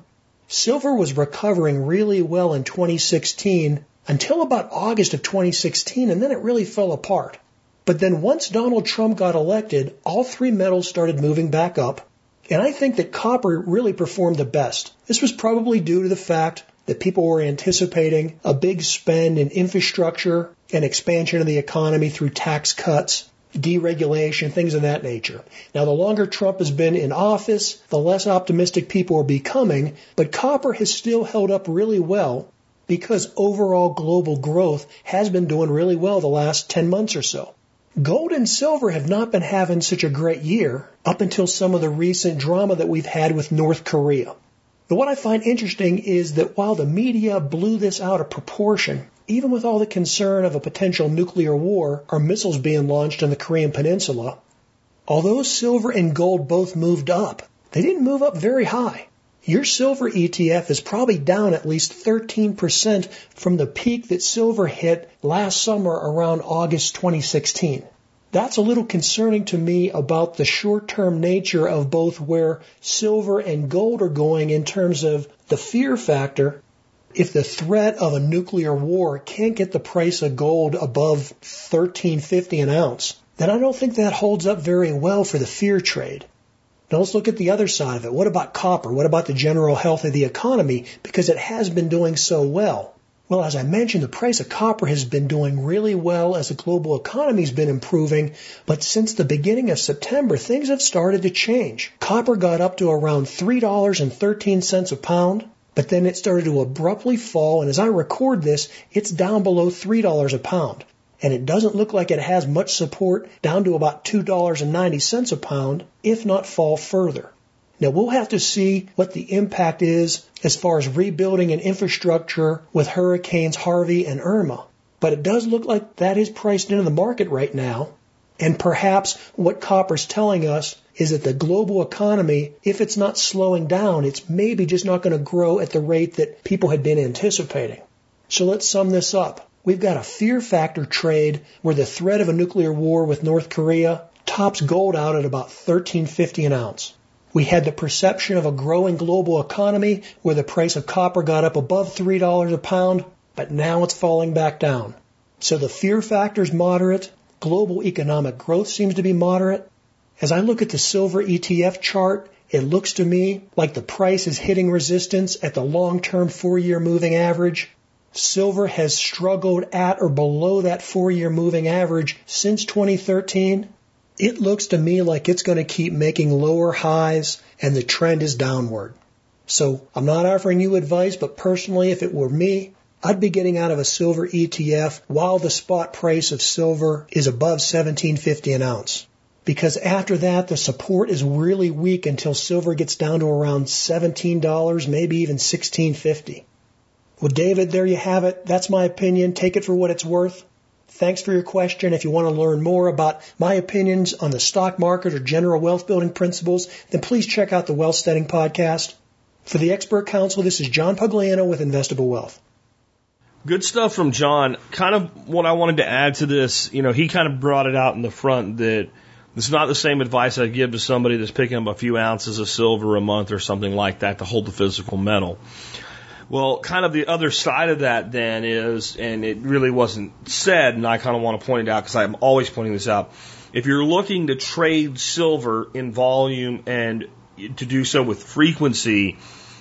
Speaker 6: Silver was recovering really well in 2016 until about August of 2016 and then it really fell apart. But then once Donald Trump got elected, all three metals started moving back up. And I think that copper really performed the best. This was probably due to the fact that people were anticipating a big spend in infrastructure and expansion of the economy through tax cuts, deregulation, things of that nature. Now, the longer Trump has been in office, the less optimistic people are becoming, but copper has still held up really well because overall global growth has been doing really well the last 10 months or so. Gold and silver have not been having such a great year up until some of the recent drama that we've had with North Korea. But what I find interesting is that while the media blew this out of proportion, even with all the concern of a potential nuclear war or missiles being launched on the Korean Peninsula, although silver and gold both moved up, they didn't move up very high. Your silver ETF is probably down at least 13% from the peak that silver hit last summer around August 2016 that's a little concerning to me about the short term nature of both where silver and gold are going in terms of the fear factor. If the threat of a nuclear war can't get the price of gold above 1350 an ounce, then I don't think that holds up very well for the fear trade. Now let's look at the other side of it. What about copper? What about the general health of the economy? Because it has been doing so well. Well, as I mentioned, the price of copper has been doing really well as the global economy's been improving, but since the beginning of September, things have started to change. Copper got up to around $3.13 a pound, but then it started to abruptly fall, and as I record this, it's down below $3 a pound. And it doesn't look like it has much support down to about $2.90 a pound, if not fall further. Now we'll have to see what the impact is as far as rebuilding an infrastructure with hurricanes Harvey and Irma. But it does look like that is priced into the market right now. And perhaps what copper's telling us is that the global economy, if it's not slowing down, it's maybe just not going to grow at the rate that people had been anticipating. So let's sum this up. We've got a fear factor trade where the threat of a nuclear war with North Korea tops gold out at about 1350 an ounce. We had the perception of a growing global economy where the price of copper got up above $3 a pound, but now it's falling back down. So the fear factor is moderate. Global economic growth seems to be moderate. As I look at the silver ETF chart, it looks to me like the price is hitting resistance at the long-term four-year moving average. Silver has struggled at or below that four-year moving average since 2013 it looks to me like it's going to keep making lower highs and the trend is downward. So I'm not offering you advice, but personally, if it were me, I'd be getting out of a silver ETF while the spot price of silver is above 1750 an ounce. Because after that, the support is really weak until silver gets down to around $17, maybe even 1650. Well, David, there you have it. That's my opinion. Take it for what it's worth. Thanks for your question. If you want to learn more about my opinions on the stock market or general wealth building principles, then please check out the Wealth Studying Podcast. For the Expert Council, this is John Pugliano with Investable Wealth.
Speaker 1: Good stuff from John. Kind of what I wanted to add to this, you know, he kind of brought it out in the front that it's not the same advice I'd give to somebody that's picking up a few ounces of silver a month or something like that to hold the physical metal. Well, kind of the other side of that then is, and it really wasn't said, and I kind of want to point it out because I'm always pointing this out. If you're looking to trade silver in volume and to do so with frequency,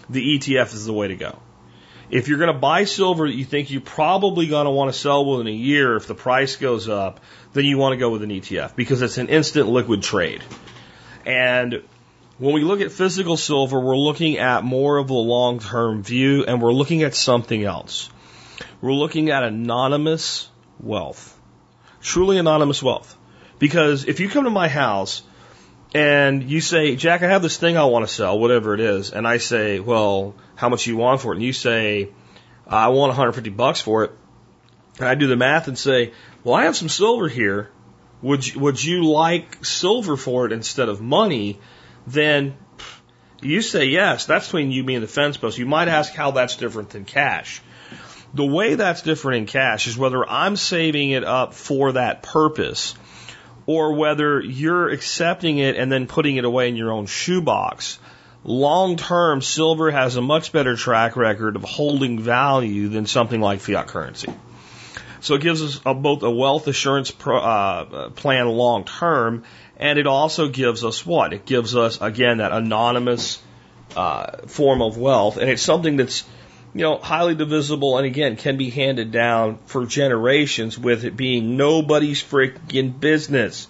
Speaker 1: the ETF is the way to go. If you're going to buy silver that you think you're probably going to want to sell within a year if the price goes up, then you want to go with an ETF because it's an instant liquid trade. And when we look at physical silver, we're looking at more of a long term view and we're looking at something else. We're looking at anonymous wealth. Truly anonymous wealth. Because if you come to my house and you say, Jack, I have this thing I want to sell, whatever it is, and I say, well, how much do you want for it? And you say, I want 150 bucks for it. And I do the math and say, well, I have some silver here. Would you, would you like silver for it instead of money? Then you say yes. That's between you, me, and the fence post. You might ask how that's different than cash. The way that's different in cash is whether I'm saving it up for that purpose or whether you're accepting it and then putting it away in your own shoebox. Long term, silver has a much better track record of holding value than something like fiat currency. So it gives us a, both a wealth assurance pro, uh, plan long term, and it also gives us what? It gives us, again, that anonymous uh, form of wealth, and it's something that's you know, highly divisible and again can be handed down for generations with it being nobody's freaking business.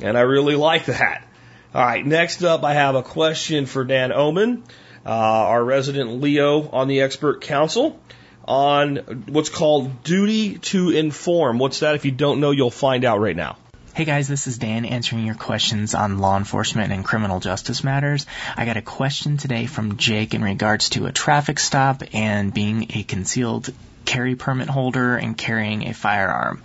Speaker 1: And I really like that. All right, next up I have a question for Dan Oman, uh, our resident Leo on the expert council on what's called duty to inform. What's that? If you don't know, you'll find out right now.
Speaker 7: Hey guys, this is Dan answering your questions on law enforcement and criminal justice matters. I got a question today from Jake in regards to a traffic stop and being a concealed carry permit holder and carrying a firearm.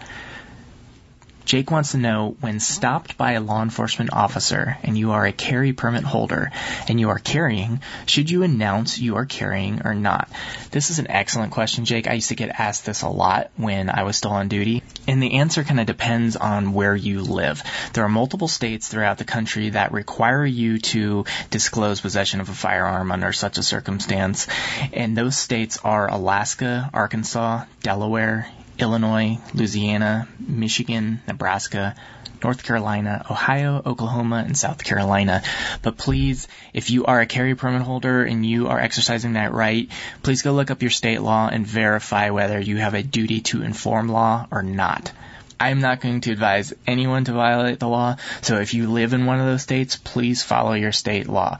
Speaker 7: Jake wants to know when stopped by a law enforcement officer and you are a carry permit holder and you are carrying, should you announce you are carrying or not? This is an excellent question, Jake. I used to get asked this a lot when I was still on duty. And the answer kind of depends on where you live. There are multiple states throughout the country that require you to disclose possession of a firearm under such a circumstance. And those states are Alaska, Arkansas, Delaware, Illinois, Louisiana, Michigan, Nebraska, North Carolina, Ohio, Oklahoma, and South Carolina. But please, if you are a carry permit holder and you are exercising that right, please go look up your state law and verify whether you have a duty to inform law or not. I'm not going to advise anyone to violate the law, so if you live in one of those states, please follow your state law.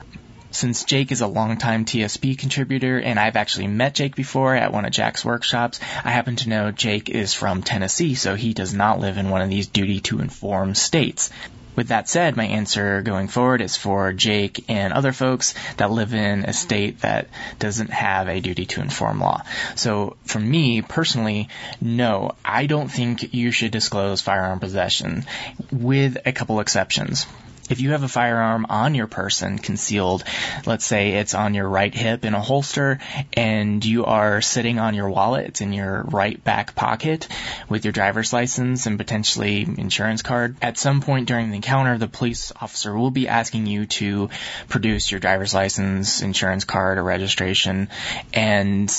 Speaker 7: Since Jake is a longtime TSP contributor and I've actually met Jake before at one of Jack's workshops, I happen to know Jake is from Tennessee, so he does not live in one of these duty to inform states. With that said, my answer going forward is for Jake and other folks that live in a state that doesn't have a duty to inform law. So for me personally, no, I don't think you should disclose firearm possession with a couple exceptions if you have a firearm on your person concealed, let's say it's on your right hip in a holster and you are sitting on your wallet, it's in your right back pocket with your driver's license and potentially insurance card. At some point during the encounter, the police officer will be asking you to produce your driver's license, insurance card, or registration and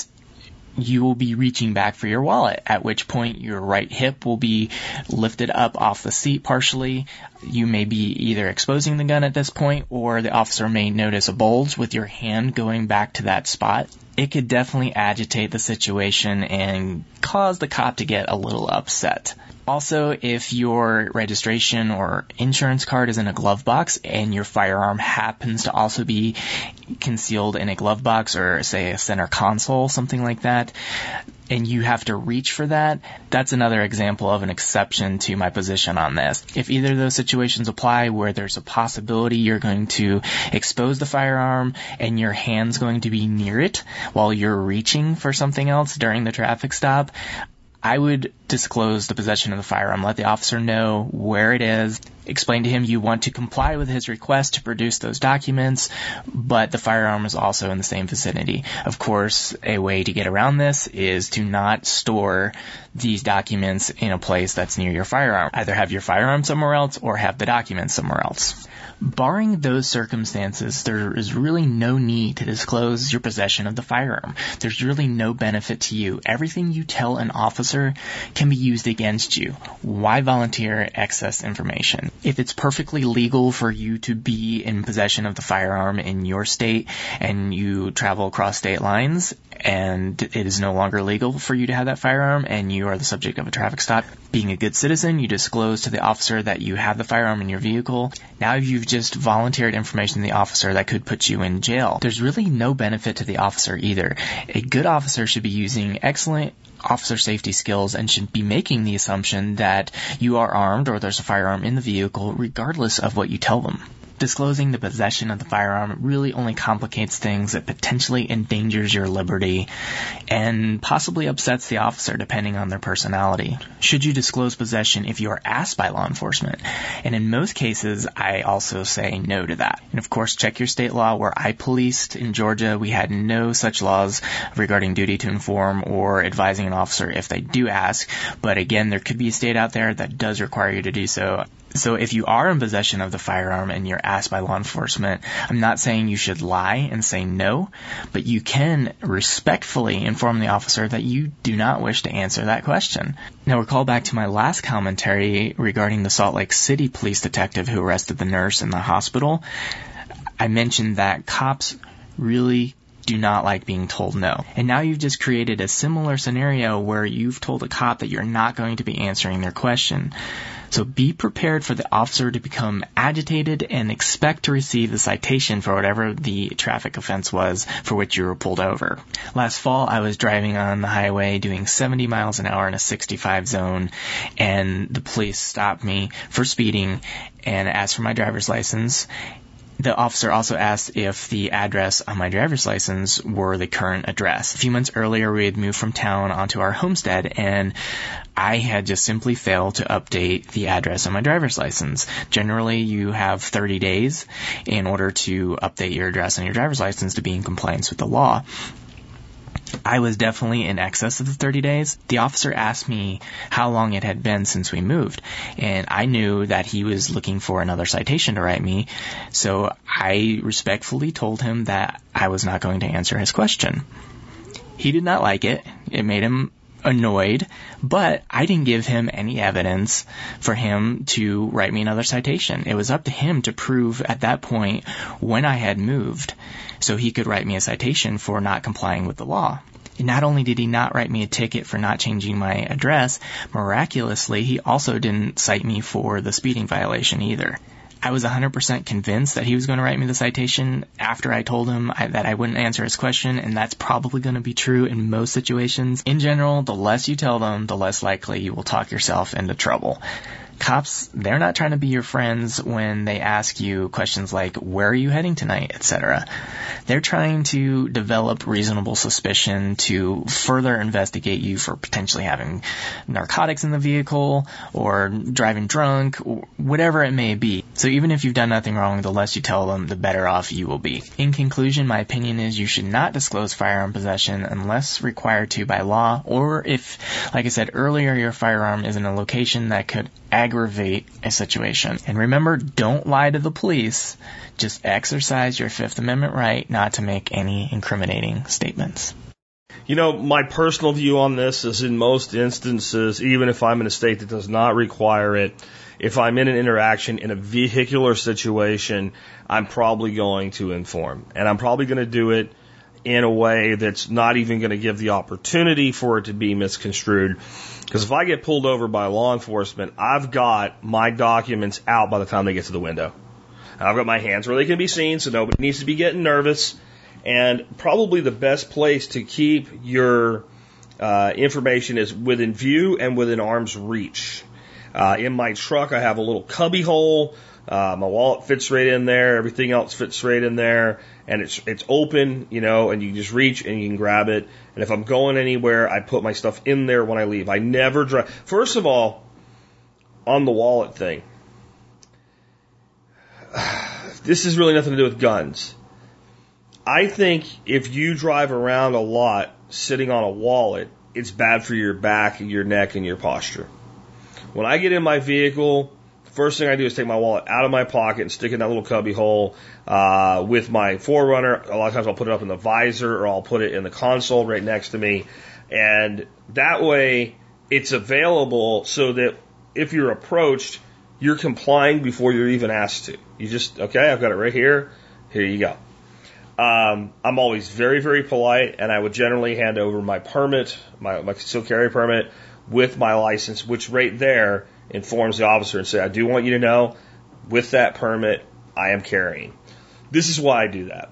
Speaker 7: you will be reaching back for your wallet, at which point your right hip will be lifted up off the seat partially. You may be either exposing the gun at this point or the officer may notice a bulge with your hand going back to that spot. It could definitely agitate the situation and cause the cop to get a little upset. Also, if your registration or insurance card is in a glove box and your firearm happens to also be concealed in a glove box or say a center console, something like that, and you have to reach for that, that's another example of an exception to my position on this. If either of those situations apply where there's a possibility you're going to expose the firearm and your hand's going to be near it while you're reaching for something else during the traffic stop, I would disclose the possession of the firearm, let the officer know where it is, explain to him you want to comply with his request to produce those documents, but the firearm is also in the same vicinity. Of course, a way to get around this is to not store these documents in a place that's near your firearm. Either have your firearm somewhere else or have the documents somewhere else. Barring those circumstances, there is really no need to disclose your possession of the firearm. There's really no benefit to you. Everything you tell an officer can be used against you. Why volunteer excess information? If it's perfectly legal for you to be in possession of the firearm in your state and you travel across state lines and it is no longer legal for you to have that firearm and you are the subject of a traffic stop. Being a good citizen, you disclose to the officer that you have the firearm in your vehicle. Now you've just volunteered information to the officer that could put you in jail. There's really no benefit to the officer either. A good officer should be using excellent officer safety skills and should be making the assumption that you are armed or there's a firearm in the vehicle regardless of what you tell them disclosing the possession of the firearm really only complicates things. It potentially endangers your liberty and possibly upsets the officer depending on their personality. Should you disclose possession if you are asked by law enforcement? And in most cases, I also say no to that. And of course, check your state law. Where I policed in Georgia, we had no such laws regarding duty to inform or advising an officer if they do ask. But again, there could be a state out there that does require you to do so. So if you are in possession of the firearm and you're asked by law enforcement, I'm not saying you should lie and say no, but you can respectfully inform the officer that you do not wish to answer that question. Now recall back to my last commentary regarding the Salt Lake City police detective who arrested the nurse in the hospital. I mentioned that cops really do not like being told no. And now you've just created a similar scenario where you've told a cop that you're not going to be answering their question. So be prepared for the officer to become agitated and expect to receive the citation for whatever the traffic offense was for which you were pulled over. Last fall, I was driving on the highway doing 70 miles an hour in a 65 zone and the police stopped me for speeding and asked for my driver's license the officer also asked if the address on my driver's license were the current address. A few months earlier, we had moved from town onto our homestead, and I had just simply failed to update the address on my driver's license. Generally, you have 30 days in order to update your address on your driver's license to be in compliance with the law. I was definitely in excess of the 30 days. The officer asked me how long it had been since we moved, and I knew that he was looking for another citation to write me, so I respectfully told him that I was not going to answer his question. He did not like it. It made him annoyed, but I didn't give him any evidence for him to write me another citation. It was up to him to prove at that point when I had moved so he could write me a citation for not complying with the law. And not only did he not write me a ticket for not changing my address, miraculously, he also didn't cite me for the speeding violation either. I was 100% convinced that he was going to write me the citation after I told him I, that I wouldn't answer his question, and that's probably going to be true in most situations. In general, the less you tell them, the less likely you will talk yourself into trouble cops they're not trying to be your friends when they ask you questions like where are you heading tonight? etc they're trying to develop reasonable suspicion to further investigate you for potentially having narcotics in the vehicle or driving drunk or whatever it may be. So even if you've done nothing wrong the less you tell them the better off you will be. In conclusion my opinion is you should not disclose firearm possession unless required to by law or if like i said earlier your firearm is in a location that could aggravate a situation. And remember, don't lie to the police. Just exercise your Fifth Amendment right not to make any incriminating statements.
Speaker 1: You know, my personal view on this is in most instances, even if I'm in a state that does not require it, if I'm in an interaction in a vehicular situation, I'm probably going to inform. And I'm probably going to do it in a way that's not even going to give the opportunity for it to be misconstrued. Because if I get pulled over by law enforcement, I've got my documents out by the time they get to the window. I've got my hands where they can be seen, so nobody needs to be getting nervous. And probably the best place to keep your uh, information is within view and within arm's reach. Uh, in my truck, I have a little cubby hole uh, my wallet fits right in there. Everything else fits right in there, and it's it's open, you know, and you just reach and you can grab it. And if I'm going anywhere, I put my stuff in there when I leave. I never drive. First of all, on the wallet thing, this is really nothing to do with guns. I think if you drive around a lot sitting on a wallet, it's bad for your back, your neck, and your posture. When I get in my vehicle, First thing I do is take my wallet out of my pocket and stick it in that little cubby hole uh, with my 4Runner. A lot of times I'll put it up in the visor or I'll put it in the console right next to me. And that way it's available so that if you're approached, you're complying before you're even asked to. You just, okay, I've got it right here. Here you go. Um, I'm always very, very polite, and I would generally hand over my permit, my, my concealed carry permit, with my license, which right there informs the officer and say, I do want you to know, with that permit, I am carrying. This is why I do that.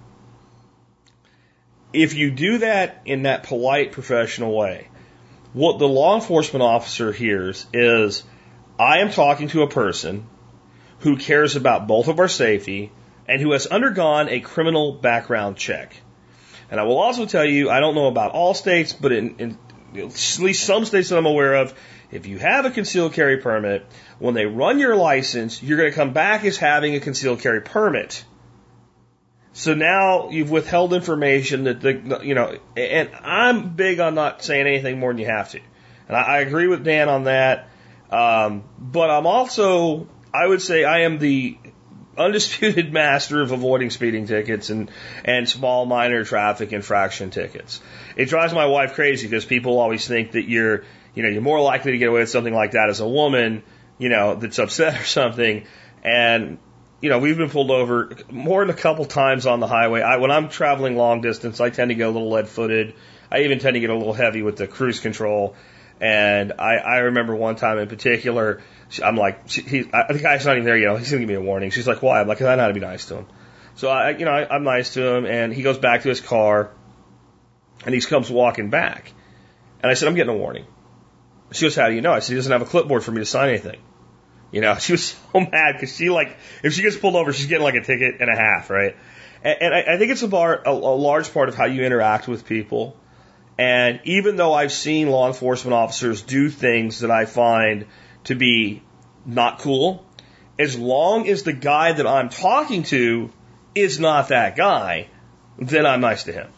Speaker 1: If you do that in that polite, professional way, what the law enforcement officer hears is, I am talking to a person who cares about both of our safety and who has undergone a criminal background check. And I will also tell you, I don't know about all states, but in, in at least some states that I'm aware of, if you have a concealed carry permit, when they run your license, you're going to come back as having a concealed carry permit. So now you've withheld information that the, you know, and I'm big on not saying anything more than you have to. And I, agree with Dan on that. Um, but I'm also, I would say I am the undisputed master of avoiding speeding tickets and, and small minor traffic infraction tickets. It drives my wife crazy because people always think that you're, you know, you're more likely to get away with something like that as a woman, you know, that's upset or something. And, you know, we've been pulled over more than a couple times on the highway. I, when I'm traveling long distance, I tend to get a little lead footed. I even tend to get a little heavy with the cruise control. And I, I remember one time in particular, I'm like, she, he, I, the guy's not even there yet. He's gonna give me a warning. She's like, why? I'm like, I know how to be nice to him. So I, you know, I, I'm nice to him, and he goes back to his car, and he comes walking back, and I said, I'm getting a warning. She goes, how do you know? I said, he doesn't have a clipboard for me to sign anything. You know, she was so mad because she like, if she gets pulled over, she's getting like a ticket and a half, right? And, and I, I think it's a, bar, a, a large part of how you interact with people. And even though I've seen law enforcement officers do things that I find to be not cool, as long as the guy that I'm talking to is not that guy, then I'm nice to him.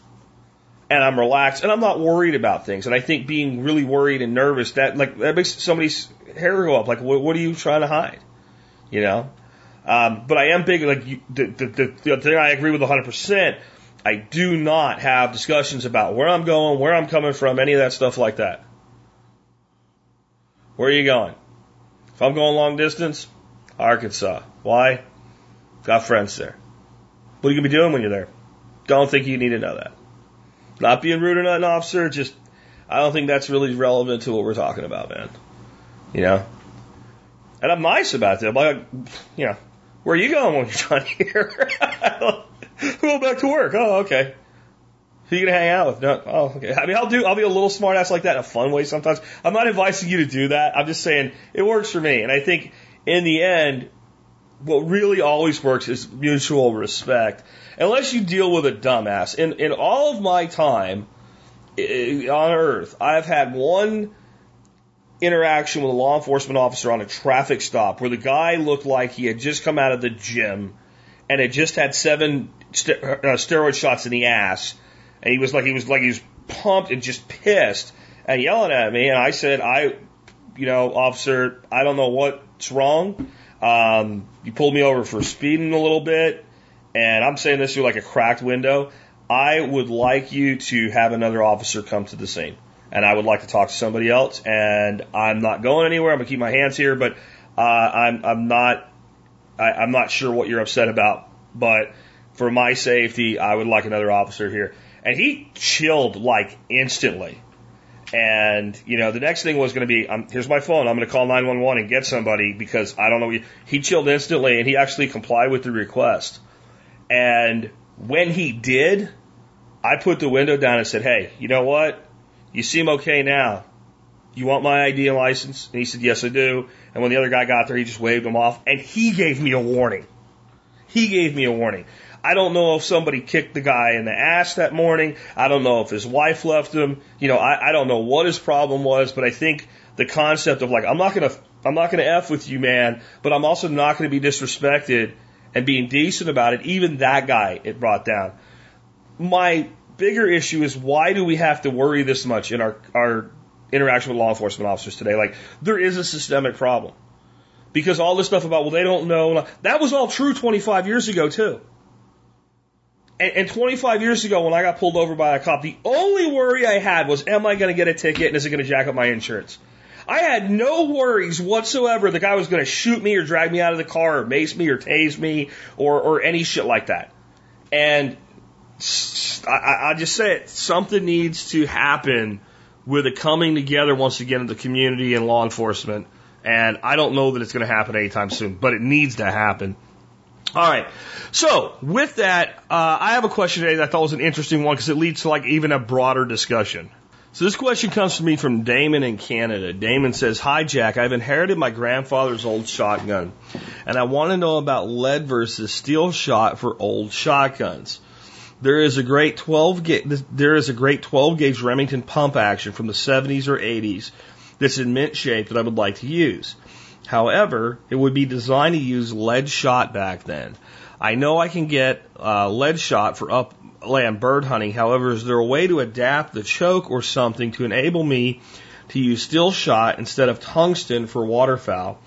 Speaker 1: And I'm relaxed and I'm not worried about things. And I think being really worried and nervous, that like that makes somebody's hair go up. Like, what, what are you trying to hide? You know? Um, but I am big, like, you, the, the, the, the thing I agree with 100%, I do not have discussions about where I'm going, where I'm coming from, any of that stuff like that. Where are you going? If I'm going long distance, Arkansas. Why? Got friends there. What are you going to be doing when you're there? Don't think you need to know that. Not being rude or nothing, officer, just, I don't think that's really relevant to what we're talking about, man. You know? And I'm nice about that. I'm like, you know, where are you going when you're done here? Go back to work. Oh, okay. Who you gonna hang out with? No, oh, okay. I mean, I'll do. I'll be a little smart ass like that in a fun way sometimes. I'm not advising you to do that. I'm just saying it works for me, and I think in the end, what really always works is mutual respect. Unless you deal with a dumbass. In in all of my time on Earth, I've had one interaction with a law enforcement officer on a traffic stop where the guy looked like he had just come out of the gym and had just had seven st- uh, steroid shots in the ass, and he was like he was like he was pumped and just pissed and yelling at me, and I said, I, you know, officer, I don't know what's wrong. Um, you pulled me over for speeding a little bit, and I'm saying this through like a cracked window. I would like you to have another officer come to the scene and I would like to talk to somebody else. And I'm not going anywhere. I'm gonna keep my hands here, but uh, I'm I'm not I, I'm not sure what you're upset about. But for my safety, I would like another officer here. And he chilled like instantly. And you know, the next thing was going to be, um, here's my phone. I'm going to call 911 and get somebody because I don't know. He chilled instantly, and he actually complied with the request. And when he did, I put the window down and said, "Hey, you know what? You seem okay now. You want my ID and license? And he said, Yes, I do. And when the other guy got there, he just waved him off. And he gave me a warning. He gave me a warning. I don't know if somebody kicked the guy in the ass that morning. I don't know if his wife left him. You know, I, I don't know what his problem was, but I think the concept of like, I'm not gonna, I'm not gonna F with you, man, but I'm also not gonna be disrespected and being decent about it. Even that guy, it brought down. My bigger issue is why do we have to worry this much in our, our interaction with law enforcement officers today? Like, there is a systemic problem. Because all this stuff about, well, they don't know, that was all true 25 years ago, too. And, and 25 years ago, when I got pulled over by a cop, the only worry I had was, am I going to get a ticket and is it going to jack up my insurance? I had no worries whatsoever the guy was going to shoot me or drag me out of the car or mace me or tase me or, or any shit like that. And I, I just say it, something needs to happen with a coming together once again of the community and law enforcement. And I don't know that it's going to happen anytime soon, but it needs to happen. All right. So with that, uh, I have a question today that I thought was an interesting one because it leads to like even a broader discussion. So this question comes to me from Damon in Canada. Damon says, Hi Jack, I've inherited my grandfather's old shotgun and I want to know about lead versus steel shot for old shotguns. There is a great 12 gauge, there is a great 12 gauge Remington pump action from the 70s or 80s that's in mint shape that I would like to use. However, it would be designed to use lead shot back then. I know I can get uh, lead shot for upland bird hunting. However, is there a way to adapt the choke or something to enable me to use steel shot instead of tungsten for waterfowl?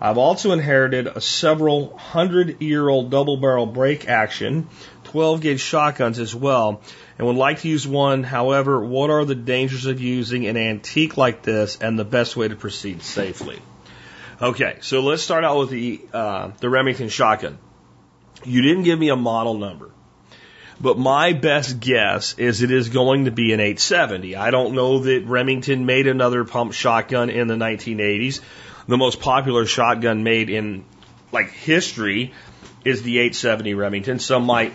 Speaker 1: I've also inherited a several hundred year old double barrel break action 12 gauge shotguns as well and would like to use one. However, what are the dangers of using an antique like this and the best way to proceed safely? Okay, so let's start out with the uh, the Remington shotgun. You didn't give me a model number, but my best guess is it is going to be an 870. I don't know that Remington made another pump shotgun in the 1980s. The most popular shotgun made in like history is the 870 Remington. Some might,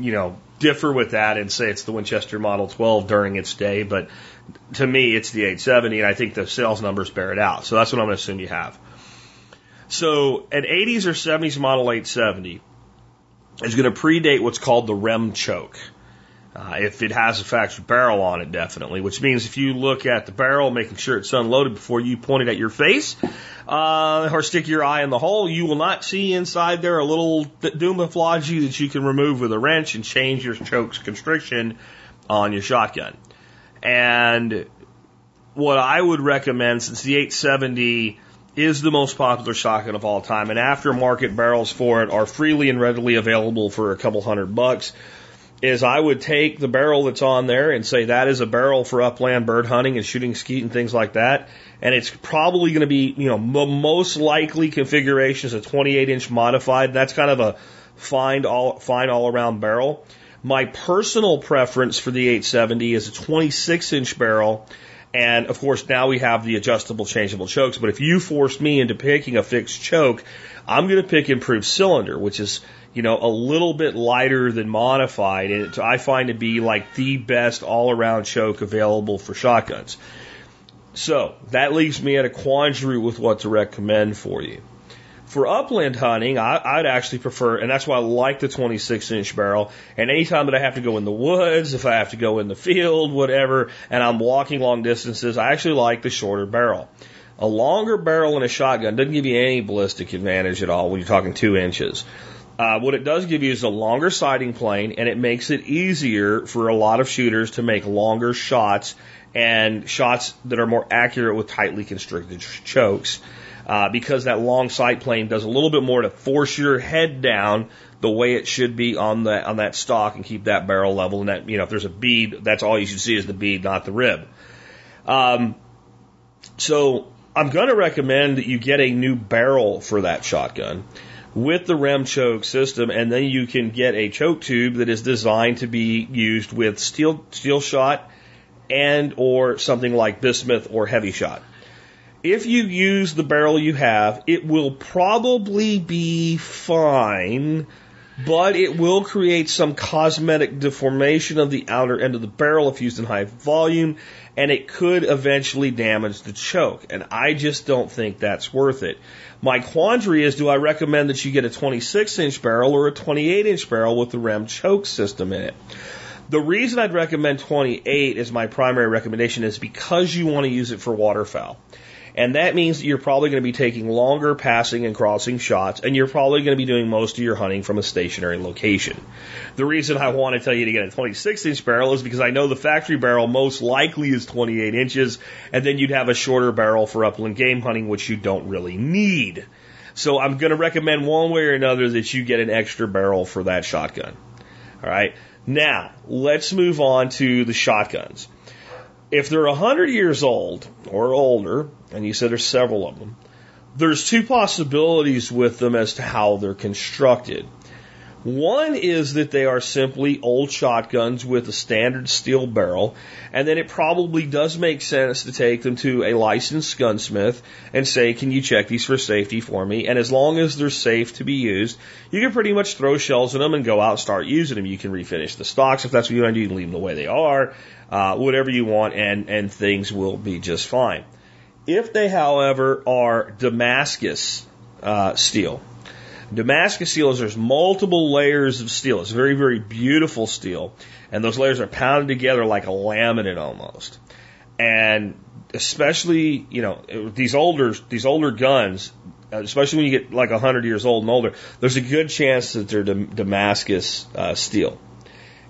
Speaker 1: you know, differ with that and say it's the Winchester Model 12 during its day, but to me it's the 870 and I think the sales numbers bear it out. So that's what I'm going to assume you have. So an 80s or 70s model 870 is going to predate what's called the rem choke. Uh, if it has a factory barrel on it, definitely, which means if you look at the barrel, making sure it's unloaded before you point it at your face, uh, or stick your eye in the hole, you will not see inside there a little doomaflogy that you can remove with a wrench and change your choke's constriction on your shotgun. And what I would recommend, since the 870 is the most popular shotgun of all time, and aftermarket barrels for it are freely and readily available for a couple hundred bucks, is I would take the barrel that's on there and say that is a barrel for upland bird hunting and shooting skeet and things like that. And it's probably going to be, you know, the most likely configuration is a 28 inch modified. That's kind of a fine all, fine all around barrel. My personal preference for the 870 is a 26 inch barrel. And of course, now we have the adjustable changeable chokes. But if you force me into picking a fixed choke, I'm going to pick improved cylinder, which is you know, a little bit lighter than modified, and it, I find to be like the best all around choke available for shotguns. So that leaves me at a quandary with what to recommend for you. For upland hunting, I, I'd actually prefer, and that's why I like the 26 inch barrel. And anytime that I have to go in the woods, if I have to go in the field, whatever, and I'm walking long distances, I actually like the shorter barrel. A longer barrel in a shotgun doesn't give you any ballistic advantage at all when you're talking two inches. Uh, what it does give you is a longer sighting plane, and it makes it easier for a lot of shooters to make longer shots and shots that are more accurate with tightly constricted chokes. Uh, because that long sight plane does a little bit more to force your head down the way it should be on that on that stock and keep that barrel level. And that you know, if there's a bead, that's all you should see is the bead, not the rib. Um, so I'm going to recommend that you get a new barrel for that shotgun with the rem choke system, and then you can get a choke tube that is designed to be used with steel steel shot and or something like bismuth or heavy shot. If you use the barrel you have, it will probably be fine, but it will create some cosmetic deformation of the outer end of the barrel if used in high volume, and it could eventually damage the choke. And I just don't think that's worth it. My quandary is do I recommend that you get a 26 inch barrel or a 28 inch barrel with the REM choke system in it? The reason I'd recommend 28 as my primary recommendation is because you want to use it for waterfowl. And that means that you're probably going to be taking longer passing and crossing shots, and you're probably going to be doing most of your hunting from a stationary location. The reason I want to tell you to get a 26 inch barrel is because I know the factory barrel most likely is 28 inches, and then you'd have a shorter barrel for upland game hunting, which you don't really need. So I'm going to recommend one way or another that you get an extra barrel for that shotgun. All right. Now, let's move on to the shotguns. If they're 100 years old or older, and you said there's several of them, there's two possibilities with them as to how they're constructed. One is that they are simply old shotguns with a standard steel barrel, and then it probably does make sense to take them to a licensed gunsmith and say, can you check these for safety for me? And as long as they're safe to be used, you can pretty much throw shells in them and go out and start using them. You can refinish the stocks if that's what you want to do. You can leave them the way they are, uh, whatever you want, and, and things will be just fine. If they, however, are Damascus uh, steel, Damascus steel is there's multiple layers of steel. It's very, very beautiful steel. And those layers are pounded together like a laminate almost. And especially, you know, these older, these older guns, especially when you get like 100 years old and older, there's a good chance that they're Damascus uh, steel.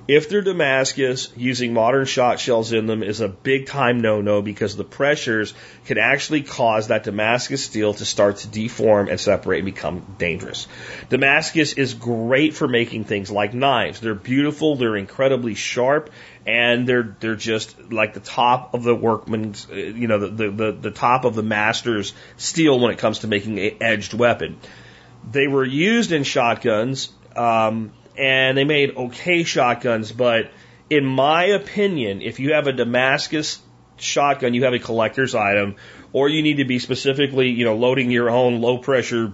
Speaker 1: If they're Damascus, using modern shot shells in them is a big time no no because the pressures can actually cause that Damascus steel to start to deform and separate and become dangerous. Damascus is great for making things like knives. They're beautiful, they're incredibly sharp, and they're they're just like the top of the workman's, uh, you know, the the the top of the master's steel when it comes to making an edged weapon. They were used in shotguns. Um, and they made okay shotguns, but in my opinion, if you have a Damascus shotgun, you have a collector's item, or you need to be specifically, you know, loading your own low pressure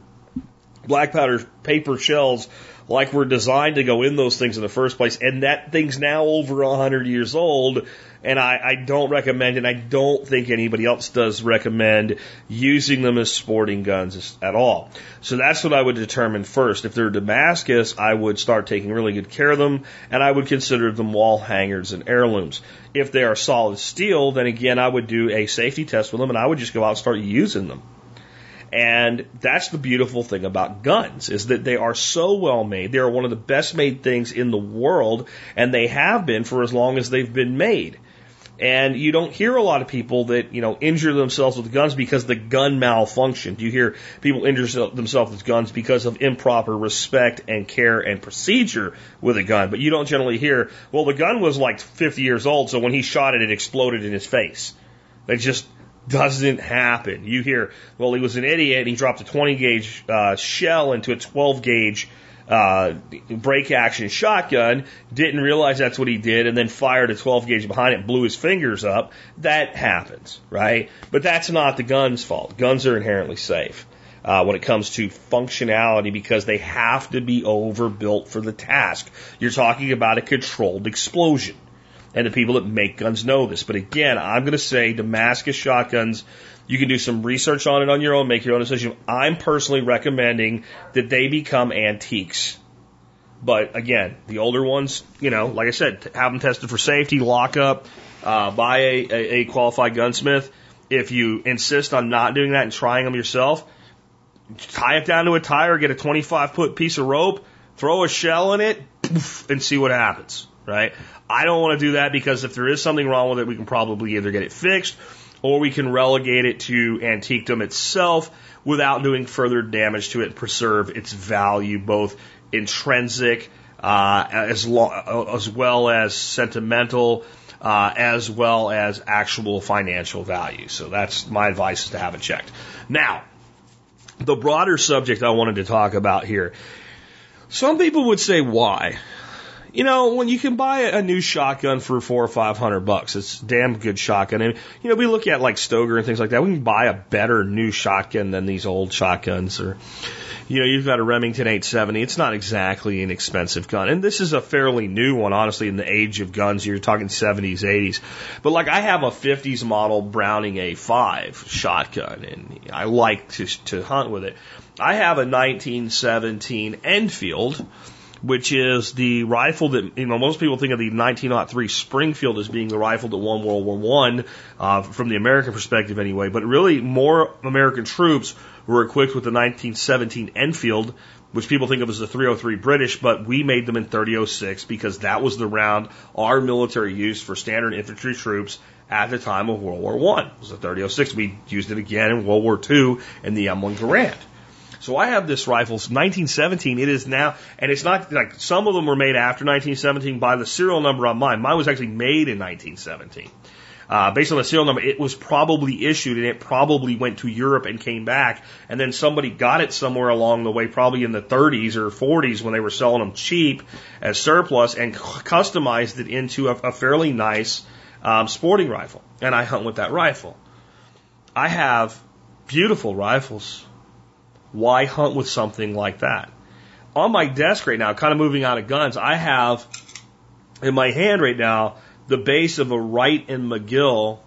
Speaker 1: black powder paper shells like were designed to go in those things in the first place. And that thing's now over a hundred years old. And I, I don't recommend, and I don't think anybody else does recommend using them as sporting guns at all. So that's what I would determine first. If they're Damascus, I would start taking really good care of them, and I would consider them wall hangers and heirlooms. If they are solid steel, then again, I would do a safety test with them, and I would just go out and start using them. And that's the beautiful thing about guns is that they are so well made. They are one of the best made things in the world and they have been for as long as they've been made. And you don't hear a lot of people that, you know, injure themselves with guns because the gun malfunctioned. You hear people injure themselves with guns because of improper respect and care and procedure with a gun. But you don't generally hear, well, the gun was like 50 years old, so when he shot it, it exploded in his face. They just, doesn't happen. You hear, well, he was an idiot and he dropped a 20 gauge uh, shell into a 12 gauge uh, break action shotgun, didn't realize that's what he did, and then fired a 12 gauge behind it and blew his fingers up. That happens, right? But that's not the gun's fault. Guns are inherently safe. Uh, when it comes to functionality because they have to be overbuilt for the task. You're talking about a controlled explosion and the people that make guns know this. But again, I'm going to say Damascus shotguns. You can do some research on it on your own, make your own decision. I'm personally recommending that they become antiques. But again, the older ones, you know, like I said, have them tested for safety, lock up, uh, buy a, a, a qualified gunsmith. If you insist on not doing that and trying them yourself, tie it down to a tire, get a 25 foot piece of rope, throw a shell in it, and see what happens, right? I don't want to do that because if there is something wrong with it, we can probably either get it fixed or we can relegate it to antiquedom itself without doing further damage to it and preserve its value, both intrinsic uh, as, lo- as well as sentimental, uh, as well as actual financial value. So that's my advice is to have it checked. Now, the broader subject I wanted to talk about here. Some people would say why. You know, when you can buy a new shotgun for four or five hundred bucks, it's damn good shotgun. And you know, we look at like Stoeger and things like that. We can buy a better new shotgun than these old shotguns. Or, you know, you've got a Remington 870. It's not exactly an expensive gun, and this is a fairly new one, honestly, in the age of guns. You're talking 70s, 80s. But like, I have a 50s model Browning A5 shotgun, and I like to to hunt with it. I have a 1917 Enfield which is the rifle that you know most people think of the 1903 Springfield as being the rifle that won World War One uh, from the American perspective anyway. But really, more American troops were equipped with the 1917 Enfield, which people think of as the 303 British, but we made them in 3006 because that was the round our military used for standard infantry troops at the time of World War One. It was the 3006. We used it again in World War Two in the M1 Garand. So I have this rifle, 1917. It is now, and it's not like some of them were made after 1917 by the serial number on mine. Mine was actually made in 1917. Uh, based on the serial number, it was probably issued and it probably went to Europe and came back. And then somebody got it somewhere along the way, probably in the 30s or 40s when they were selling them cheap as surplus and customized it into a, a fairly nice um, sporting rifle. And I hunt with that rifle. I have beautiful rifles. Why hunt with something like that? On my desk right now, kind of moving out of guns, I have in my hand right now the base of a Wright and McGill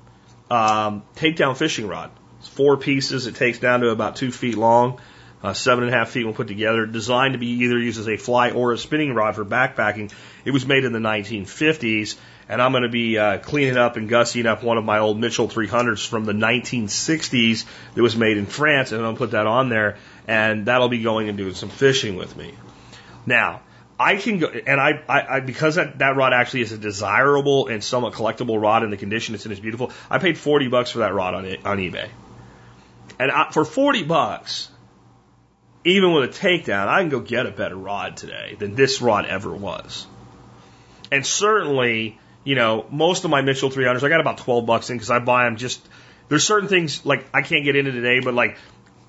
Speaker 1: um, takedown fishing rod. It's four pieces. It takes down to about two feet long, uh, seven and a half feet when put together. Designed to be either used as a fly or a spinning rod for backpacking. It was made in the 1950s, and I'm going to be uh, cleaning up and gussying up one of my old Mitchell 300s from the 1960s that was made in France, and I'm going to put that on there, and that'll be going and doing some fishing with me. Now, I can go, and I, I, I because that, that rod actually is a desirable and somewhat collectible rod, and the condition it's in is beautiful. I paid forty bucks for that rod on on eBay, and I, for forty bucks, even with a takedown, I can go get a better rod today than this rod ever was. And certainly, you know, most of my Mitchell 300s, I got about 12 bucks in because I buy them just, there's certain things like I can't get into today, but like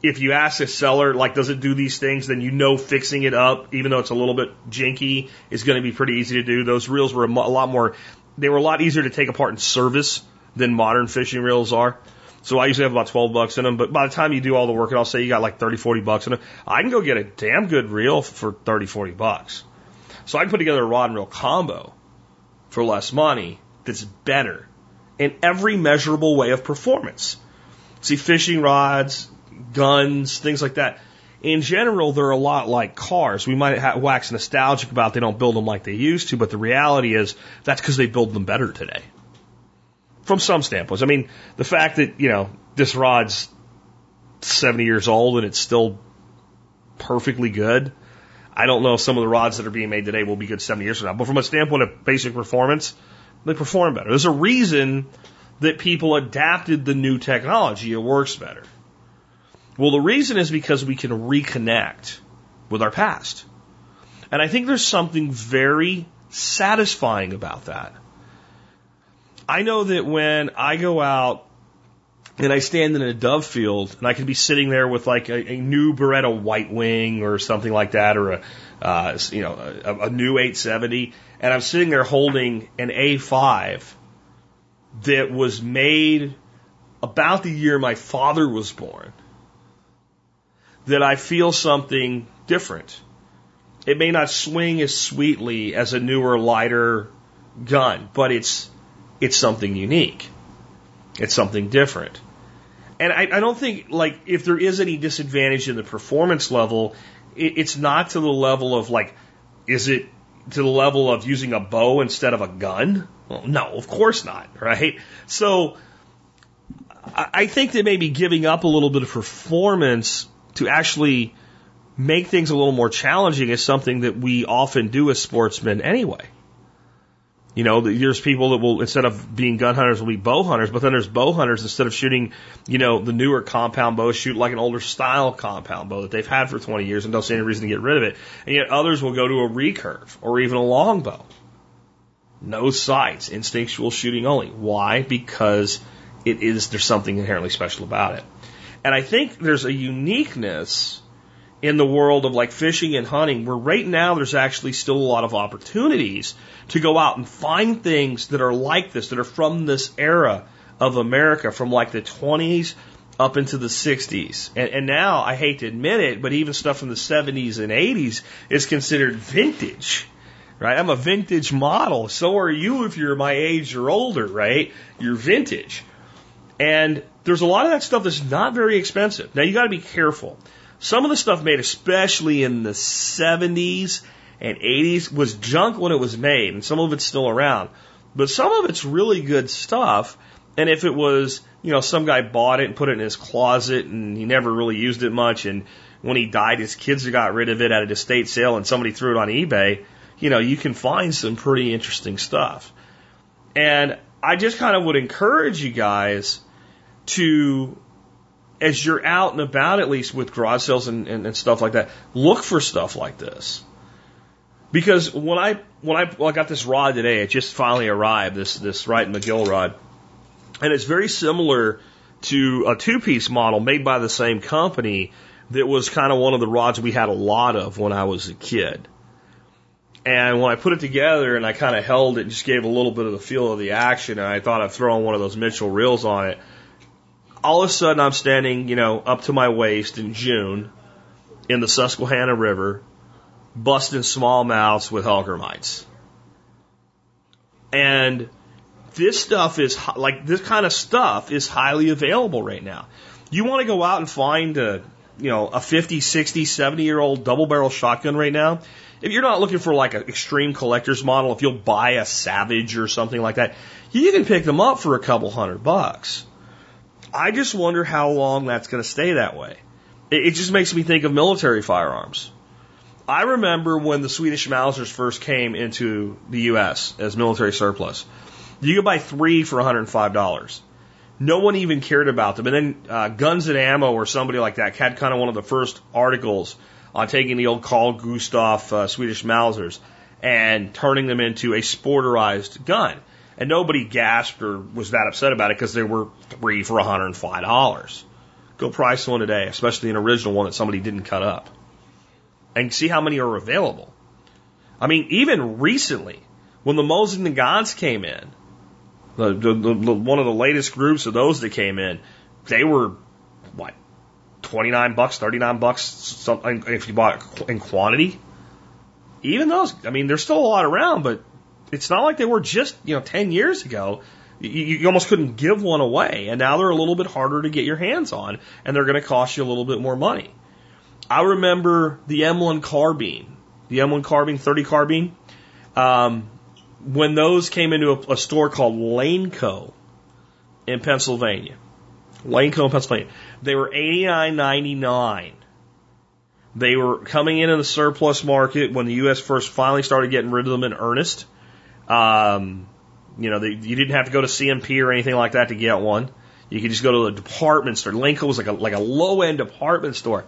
Speaker 1: if you ask a seller, like, does it do these things, then you know fixing it up, even though it's a little bit jinky, is going to be pretty easy to do. Those reels were a, mo- a lot more, they were a lot easier to take apart and service than modern fishing reels are. So I usually have about 12 bucks in them, but by the time you do all the work, and I'll say you got like 30, 40 bucks in them, I can go get a damn good reel for 30, 40 bucks. So I can put together a rod and reel combo for less money that's better in every measurable way of performance. See, fishing rods, guns, things like that. In general, they're a lot like cars. We might wax nostalgic about they don't build them like they used to, but the reality is that's because they build them better today. From some standpoints. I mean, the fact that, you know, this rod's 70 years old and it's still perfectly good. I don't know if some of the rods that are being made today will be good 70 years from now, but from a standpoint of basic performance, they perform better. There's a reason that people adapted the new technology. It works better. Well, the reason is because we can reconnect with our past. And I think there's something very satisfying about that. I know that when I go out and I stand in a dove field and I can be sitting there with like a, a new Beretta White Wing or something like that or a, uh, you know, a, a new 870 and I'm sitting there holding an A5 that was made about the year my father was born that I feel something different. It may not swing as sweetly as a newer, lighter gun, but it's it's something unique. It's something different. And I, I don't think like if there is any disadvantage in the performance level, it, it's not to the level of like, is it to the level of using a bow instead of a gun? Well, no, of course not, right? So I think that maybe giving up a little bit of performance to actually make things a little more challenging is something that we often do as sportsmen anyway. You know, there's people that will, instead of being gun hunters, will be bow hunters, but then there's bow hunters, instead of shooting, you know, the newer compound bow, shoot like an older style compound bow that they've had for 20 years and don't see any reason to get rid of it. And yet others will go to a recurve or even a longbow. No sights, instinctual shooting only. Why? Because it is, there's something inherently special about it. And I think there's a uniqueness in the world of like fishing and hunting where right now there's actually still a lot of opportunities to go out and find things that are like this, that are from this era of America, from like the 20s up into the 60s. And, and now, I hate to admit it, but even stuff from the 70s and 80s is considered vintage. Right? I'm a vintage model. So are you if you're my age or older, right? You're vintage. And there's a lot of that stuff that's not very expensive. Now you got to be careful. Some of the stuff made, especially in the 70s and 80s, was junk when it was made, and some of it's still around. But some of it's really good stuff. And if it was, you know, some guy bought it and put it in his closet and he never really used it much, and when he died, his kids got rid of it at an estate sale and somebody threw it on eBay, you know, you can find some pretty interesting stuff. And I just kind of would encourage you guys to, as you're out and about, at least with garage sales and, and, and stuff like that, look for stuff like this. Because when I when I, well, I got this rod today, it just finally arrived. This this Wright McGill rod. And it's very similar to a two piece model made by the same company that was kind of one of the rods we had a lot of when I was a kid. And when I put it together and I kind of held it, and just gave a little bit of the feel of the action, and I thought I'd throw on one of those Mitchell reels on it. All of a sudden, I'm standing, you know, up to my waist in June in the Susquehanna River, busting smallmouths with Hellgrammites. And this stuff is like this kind of stuff is highly available right now. You want to go out and find a, you know, a 50, 60, 70 year old double barrel shotgun right now. If you're not looking for like an extreme collector's model, if you'll buy a Savage or something like that, you can pick them up for a couple hundred bucks. I just wonder how long that's going to stay that way. It, it just makes me think of military firearms. I remember when the Swedish Mausers first came into the U.S. as military surplus. You could buy three for $105. No one even cared about them. And then uh, Guns and Ammo or somebody like that had kind of one of the first articles on taking the old Carl Gustav uh, Swedish Mausers and turning them into a sporterized gun. And nobody gasped or was that upset about it because they were three for $105. Go price one today, especially an original one that somebody didn't cut up. And see how many are available. I mean, even recently, when the Mosin-Nagants came in, the, the, the, one of the latest groups of those that came in, they were, what, 29 bucks, 39 bucks, something, if you bought in quantity. Even those, I mean, there's still a lot around, but it's not like they were just, you know, 10 years ago. You, you almost couldn't give one away, and now they're a little bit harder to get your hands on, and they're going to cost you a little bit more money. I remember the M1 carbine, the M1 carbine, 30 carbine. Um, when those came into a, a store called Laneco in Pennsylvania, Laneco in Pennsylvania, they were eighty nine ninety nine. They were coming in in the surplus market when the U.S. first finally started getting rid of them in earnest. Um, you know, they, you didn't have to go to CMP or anything like that to get one. You could just go to the department store. Laneco was like a like a low end department store.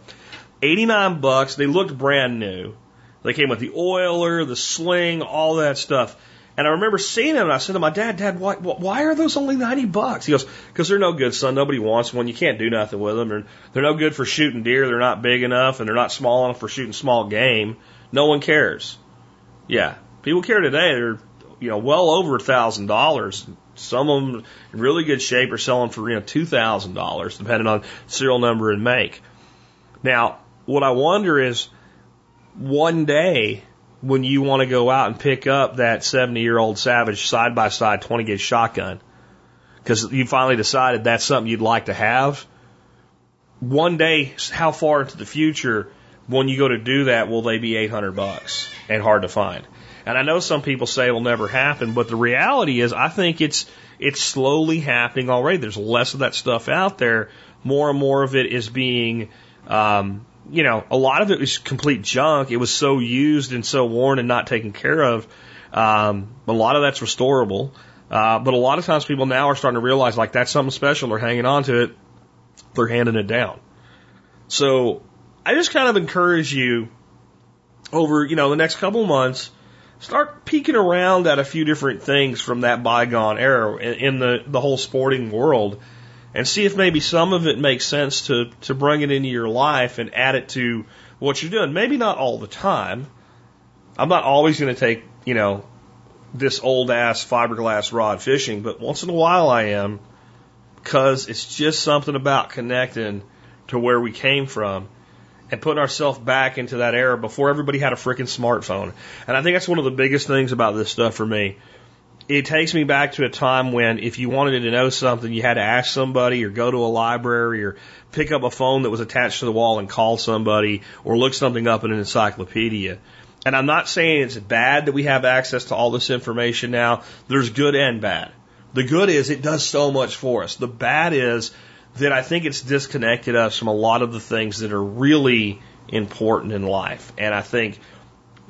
Speaker 1: Eighty nine bucks. They looked brand new. They came with the oiler, the sling, all that stuff. And I remember seeing them, and I said to my dad, Dad, why, why are those only 90 bucks? He goes, because they're no good, son. Nobody wants one. You can't do nothing with them. They're, they're no good for shooting deer. They're not big enough, and they're not small enough for shooting small game. No one cares. Yeah. People care today. They're, you know, well over a thousand dollars. Some of them in really good shape are selling for, you know, two thousand dollars, depending on serial number and make. Now, what I wonder is, one day, when you want to go out and pick up that 70 year old Savage side by side 20 gauge shotgun because you finally decided that's something you'd like to have. One day, how far into the future, when you go to do that, will they be 800 bucks and hard to find? And I know some people say it'll never happen, but the reality is, I think it's it's slowly happening already. There's less of that stuff out there. More and more of it is being um, you know, a lot of it was complete junk. It was so used and so worn and not taken care of. Um, a lot of that's restorable. Uh, but a lot of times people now are starting to realize like that's something special. They're hanging on to it. They're handing it down. So I just kind of encourage you over, you know, the next couple months, start peeking around at a few different things from that bygone era in, the, the whole sporting world and see if maybe some of it makes sense to, to bring it into your life and add it to what you're doing. Maybe not all the time. I'm not always going to take, you know, this old ass fiberglass rod fishing, but once in a while I am because it's just something about connecting to where we came from and putting ourselves back into that era before everybody had a freaking smartphone. And I think that's one of the biggest things about this stuff for me it takes me back to a time when if you wanted to know something, you had to ask somebody or go to a library or pick up a phone that was attached to the wall and call somebody or look something up in an encyclopedia. And I'm not saying it's bad that we have access to all this information now. There's good and bad. The good is it does so much for us. The bad is that I think it's disconnected us from a lot of the things that are really important in life. And I think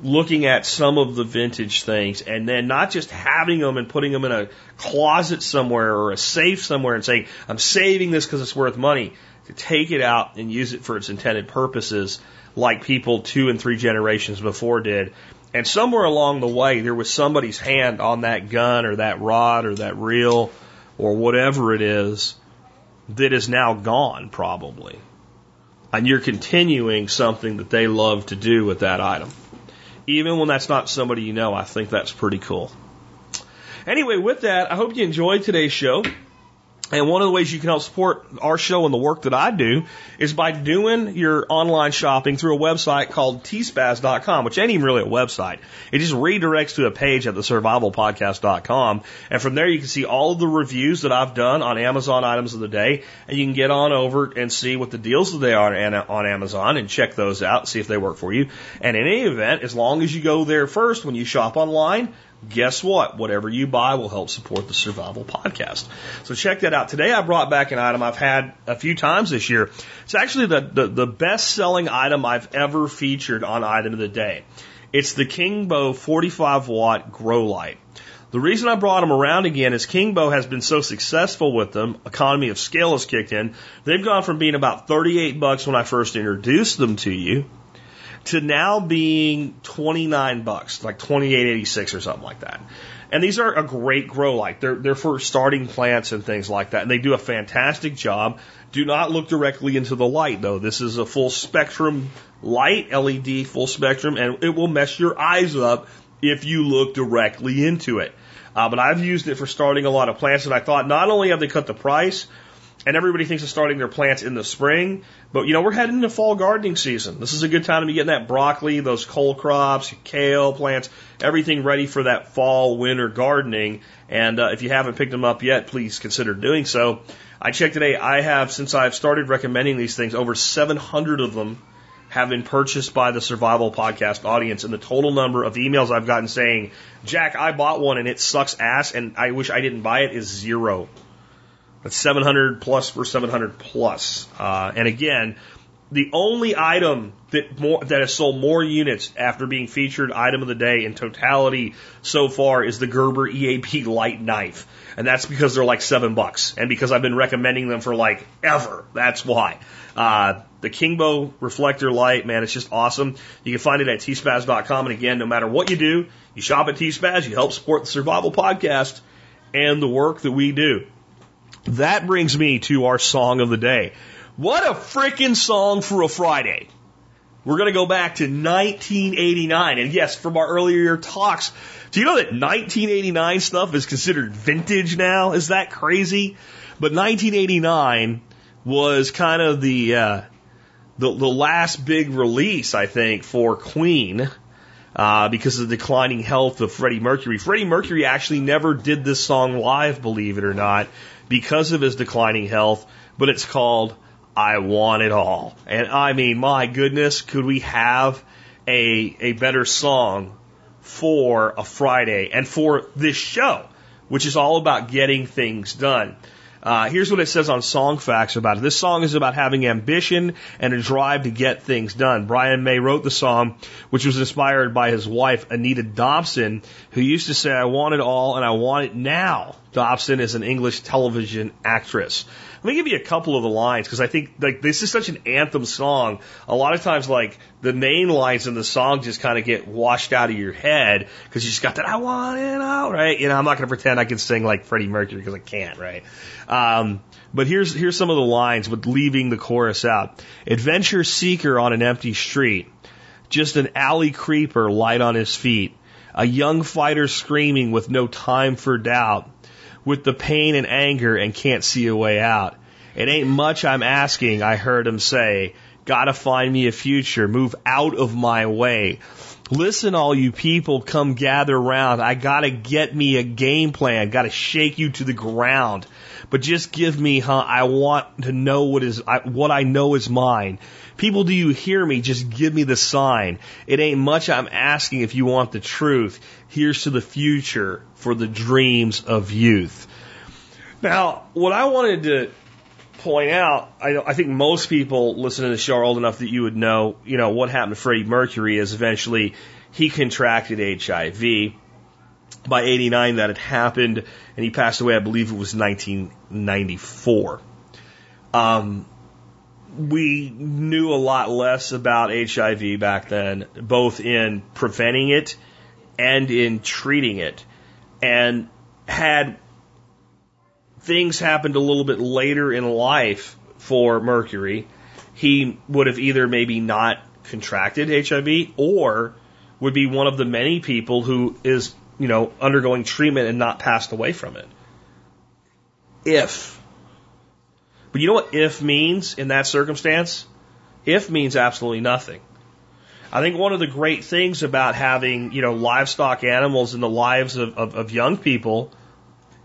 Speaker 1: looking at some of the vintage things and then not just having them and putting them in a closet somewhere or a safe somewhere and saying, I'm saving this because it's worth money, to take it out and use it for its intended purposes like people two and three generations before did. And somewhere along the way, there was somebody's hand on that gun or that rod or that reel or whatever it is that is now gone, probably. And you're continuing something that they love to do with that item. Even when that's not somebody you know, I think that's pretty cool. Anyway, with that, I hope you enjoyed today's show. And one of the ways you can help support our show and the work that I do is by doing your online shopping through a website called tspaz.com, which ain't even really a website. It just redirects to a page at the survivalpodcast.com. And from there you can see all of the reviews that I've done on Amazon items of the day. And you can get on over and see what the deals that they are on Amazon and check those out, see if they work for you. And in any event, as long as you go there first when you shop online, guess what? Whatever you buy will help support the Survival Podcast. So check that out. Today I brought back an item I've had a few times this year. It's actually the, the, the best selling item I've ever featured on Item of the Day. It's the Kingbo 45 watt grow light. The reason I brought them around again is Kingbo has been so successful with them, economy of scale has kicked in. They've gone from being about 38 bucks when I first introduced them to you to now being 29 bucks, like 28.86 or something like that. And these are a great grow light. They're, they're for starting plants and things like that. And they do a fantastic job. Do not look directly into the light though. This is a full spectrum light, LED full spectrum, and it will mess your eyes up if you look directly into it. Uh, but I've used it for starting a lot of plants and I thought not only have they cut the price, and everybody thinks of starting their plants in the spring. But you know, we're heading into fall gardening season. This is a good time to be getting that broccoli, those cole crops, kale plants, everything ready for that fall winter gardening. And uh, if you haven't picked them up yet, please consider doing so. I checked today. I have since I've started recommending these things, over 700 of them have been purchased by the Survival Podcast audience, and the total number of emails I've gotten saying, "Jack, I bought one and it sucks ass, and I wish I didn't buy it," is zero. That's 700 plus for 700 plus. Uh, and again, the only item that more that has sold more units after being featured item of the day in totality so far is the Gerber EAB light knife. And that's because they're like seven bucks. And because I've been recommending them for like ever. That's why. Uh, the Kingbo reflector light, man, it's just awesome. You can find it at tspaz.com. And again, no matter what you do, you shop at tspaz, you help support the survival podcast and the work that we do. That brings me to our song of the day. What a freaking song for a Friday. We're going to go back to 1989. And yes, from our earlier talks, do you know that 1989 stuff is considered vintage now? Is that crazy? But 1989 was kind of the, uh, the, the last big release, I think, for Queen. Uh, because of the declining health of Freddie Mercury. Freddie Mercury actually never did this song live, believe it or not because of his declining health, but it's called I Want It All. And I mean, my goodness, could we have a, a better song for a Friday and for this show, which is all about getting things done. Uh, here's what it says on Songfacts about it. This song is about having ambition and a drive to get things done. Brian May wrote the song, which was inspired by his wife, Anita Dobson, who used to say, I want it all and I want it now. Dobson is an English television actress. Let me give you a couple of the lines because I think like this is such an anthem song. A lot of times, like the main lines in the song just kind of get washed out of your head because you just got that "I want it all," right? You know, I'm not going to pretend I can sing like Freddie Mercury because I can't, right? Um, but here's here's some of the lines with leaving the chorus out. Adventure seeker on an empty street, just an alley creeper light on his feet, a young fighter screaming with no time for doubt with the pain and anger and can't see a way out. It ain't much I'm asking, I heard him say. Gotta find me a future, move out of my way. Listen, all you people, come gather round. I gotta get me a game plan, gotta shake you to the ground. But just give me, huh? I want to know what is, what I know is mine. People, do you hear me? Just give me the sign. It ain't much I'm asking if you want the truth. Here's to the future for the dreams of youth. Now, what I wanted to point out, I, I think most people listening to the show are old enough that you would know, you know, what happened to Freddie Mercury is eventually he contracted HIV. By 89, that had happened, and he passed away, I believe it was 1994. Um, we knew a lot less about HIV back then, both in preventing it and in treating it and had things happened a little bit later in life for Mercury, he would have either maybe not contracted HIV or would be one of the many people who is, you know, undergoing treatment and not passed away from it. If. But you know what if means in that circumstance? If means absolutely nothing. I think one of the great things about having, you know, livestock animals in the lives of, of, of young people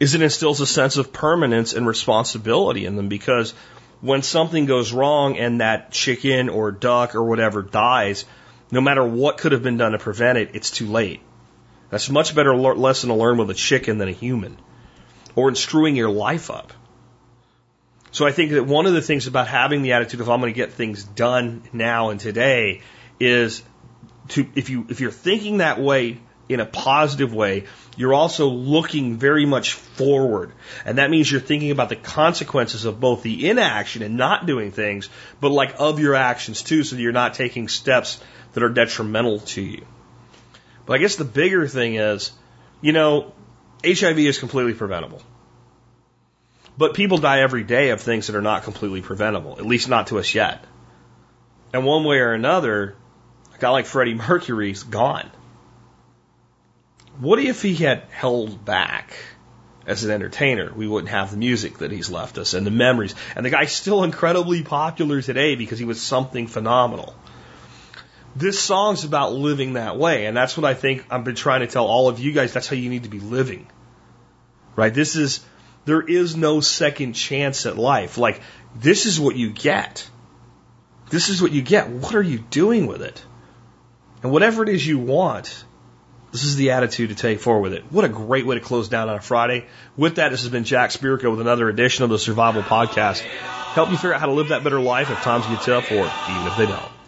Speaker 1: is it instills a sense of permanence and responsibility in them because when something goes wrong and that chicken or duck or whatever dies, no matter what could have been done to prevent it, it's too late. That's a much better lesson to learn with a chicken than a human or in screwing your life up. So I think that one of the things about having the attitude of I'm going to get things done now and today is to if you if you're thinking that way in a positive way, you're also looking very much forward. And that means you're thinking about the consequences of both the inaction and not doing things, but like of your actions too, so that you're not taking steps that are detrimental to you. But I guess the bigger thing is, you know, HIV is completely preventable. But people die every day of things that are not completely preventable, at least not to us yet. And one way or another, a guy like Freddie Mercury's gone. What if he had held back as an entertainer? We wouldn't have the music that he's left us and the memories. And the guy's still incredibly popular today because he was something phenomenal. This song's about living that way. And that's what I think I've been trying to tell all of you guys. That's how you need to be living. Right? This is, there is no second chance at life. Like, this is what you get. This is what you get. What are you doing with it? And whatever it is you want, this is the attitude to take forward with it. What a great way to close down on a Friday. With that, this has been Jack Spirko with another edition of the Survival Podcast. Help you figure out how to live that better life if times get tough or even if they don't.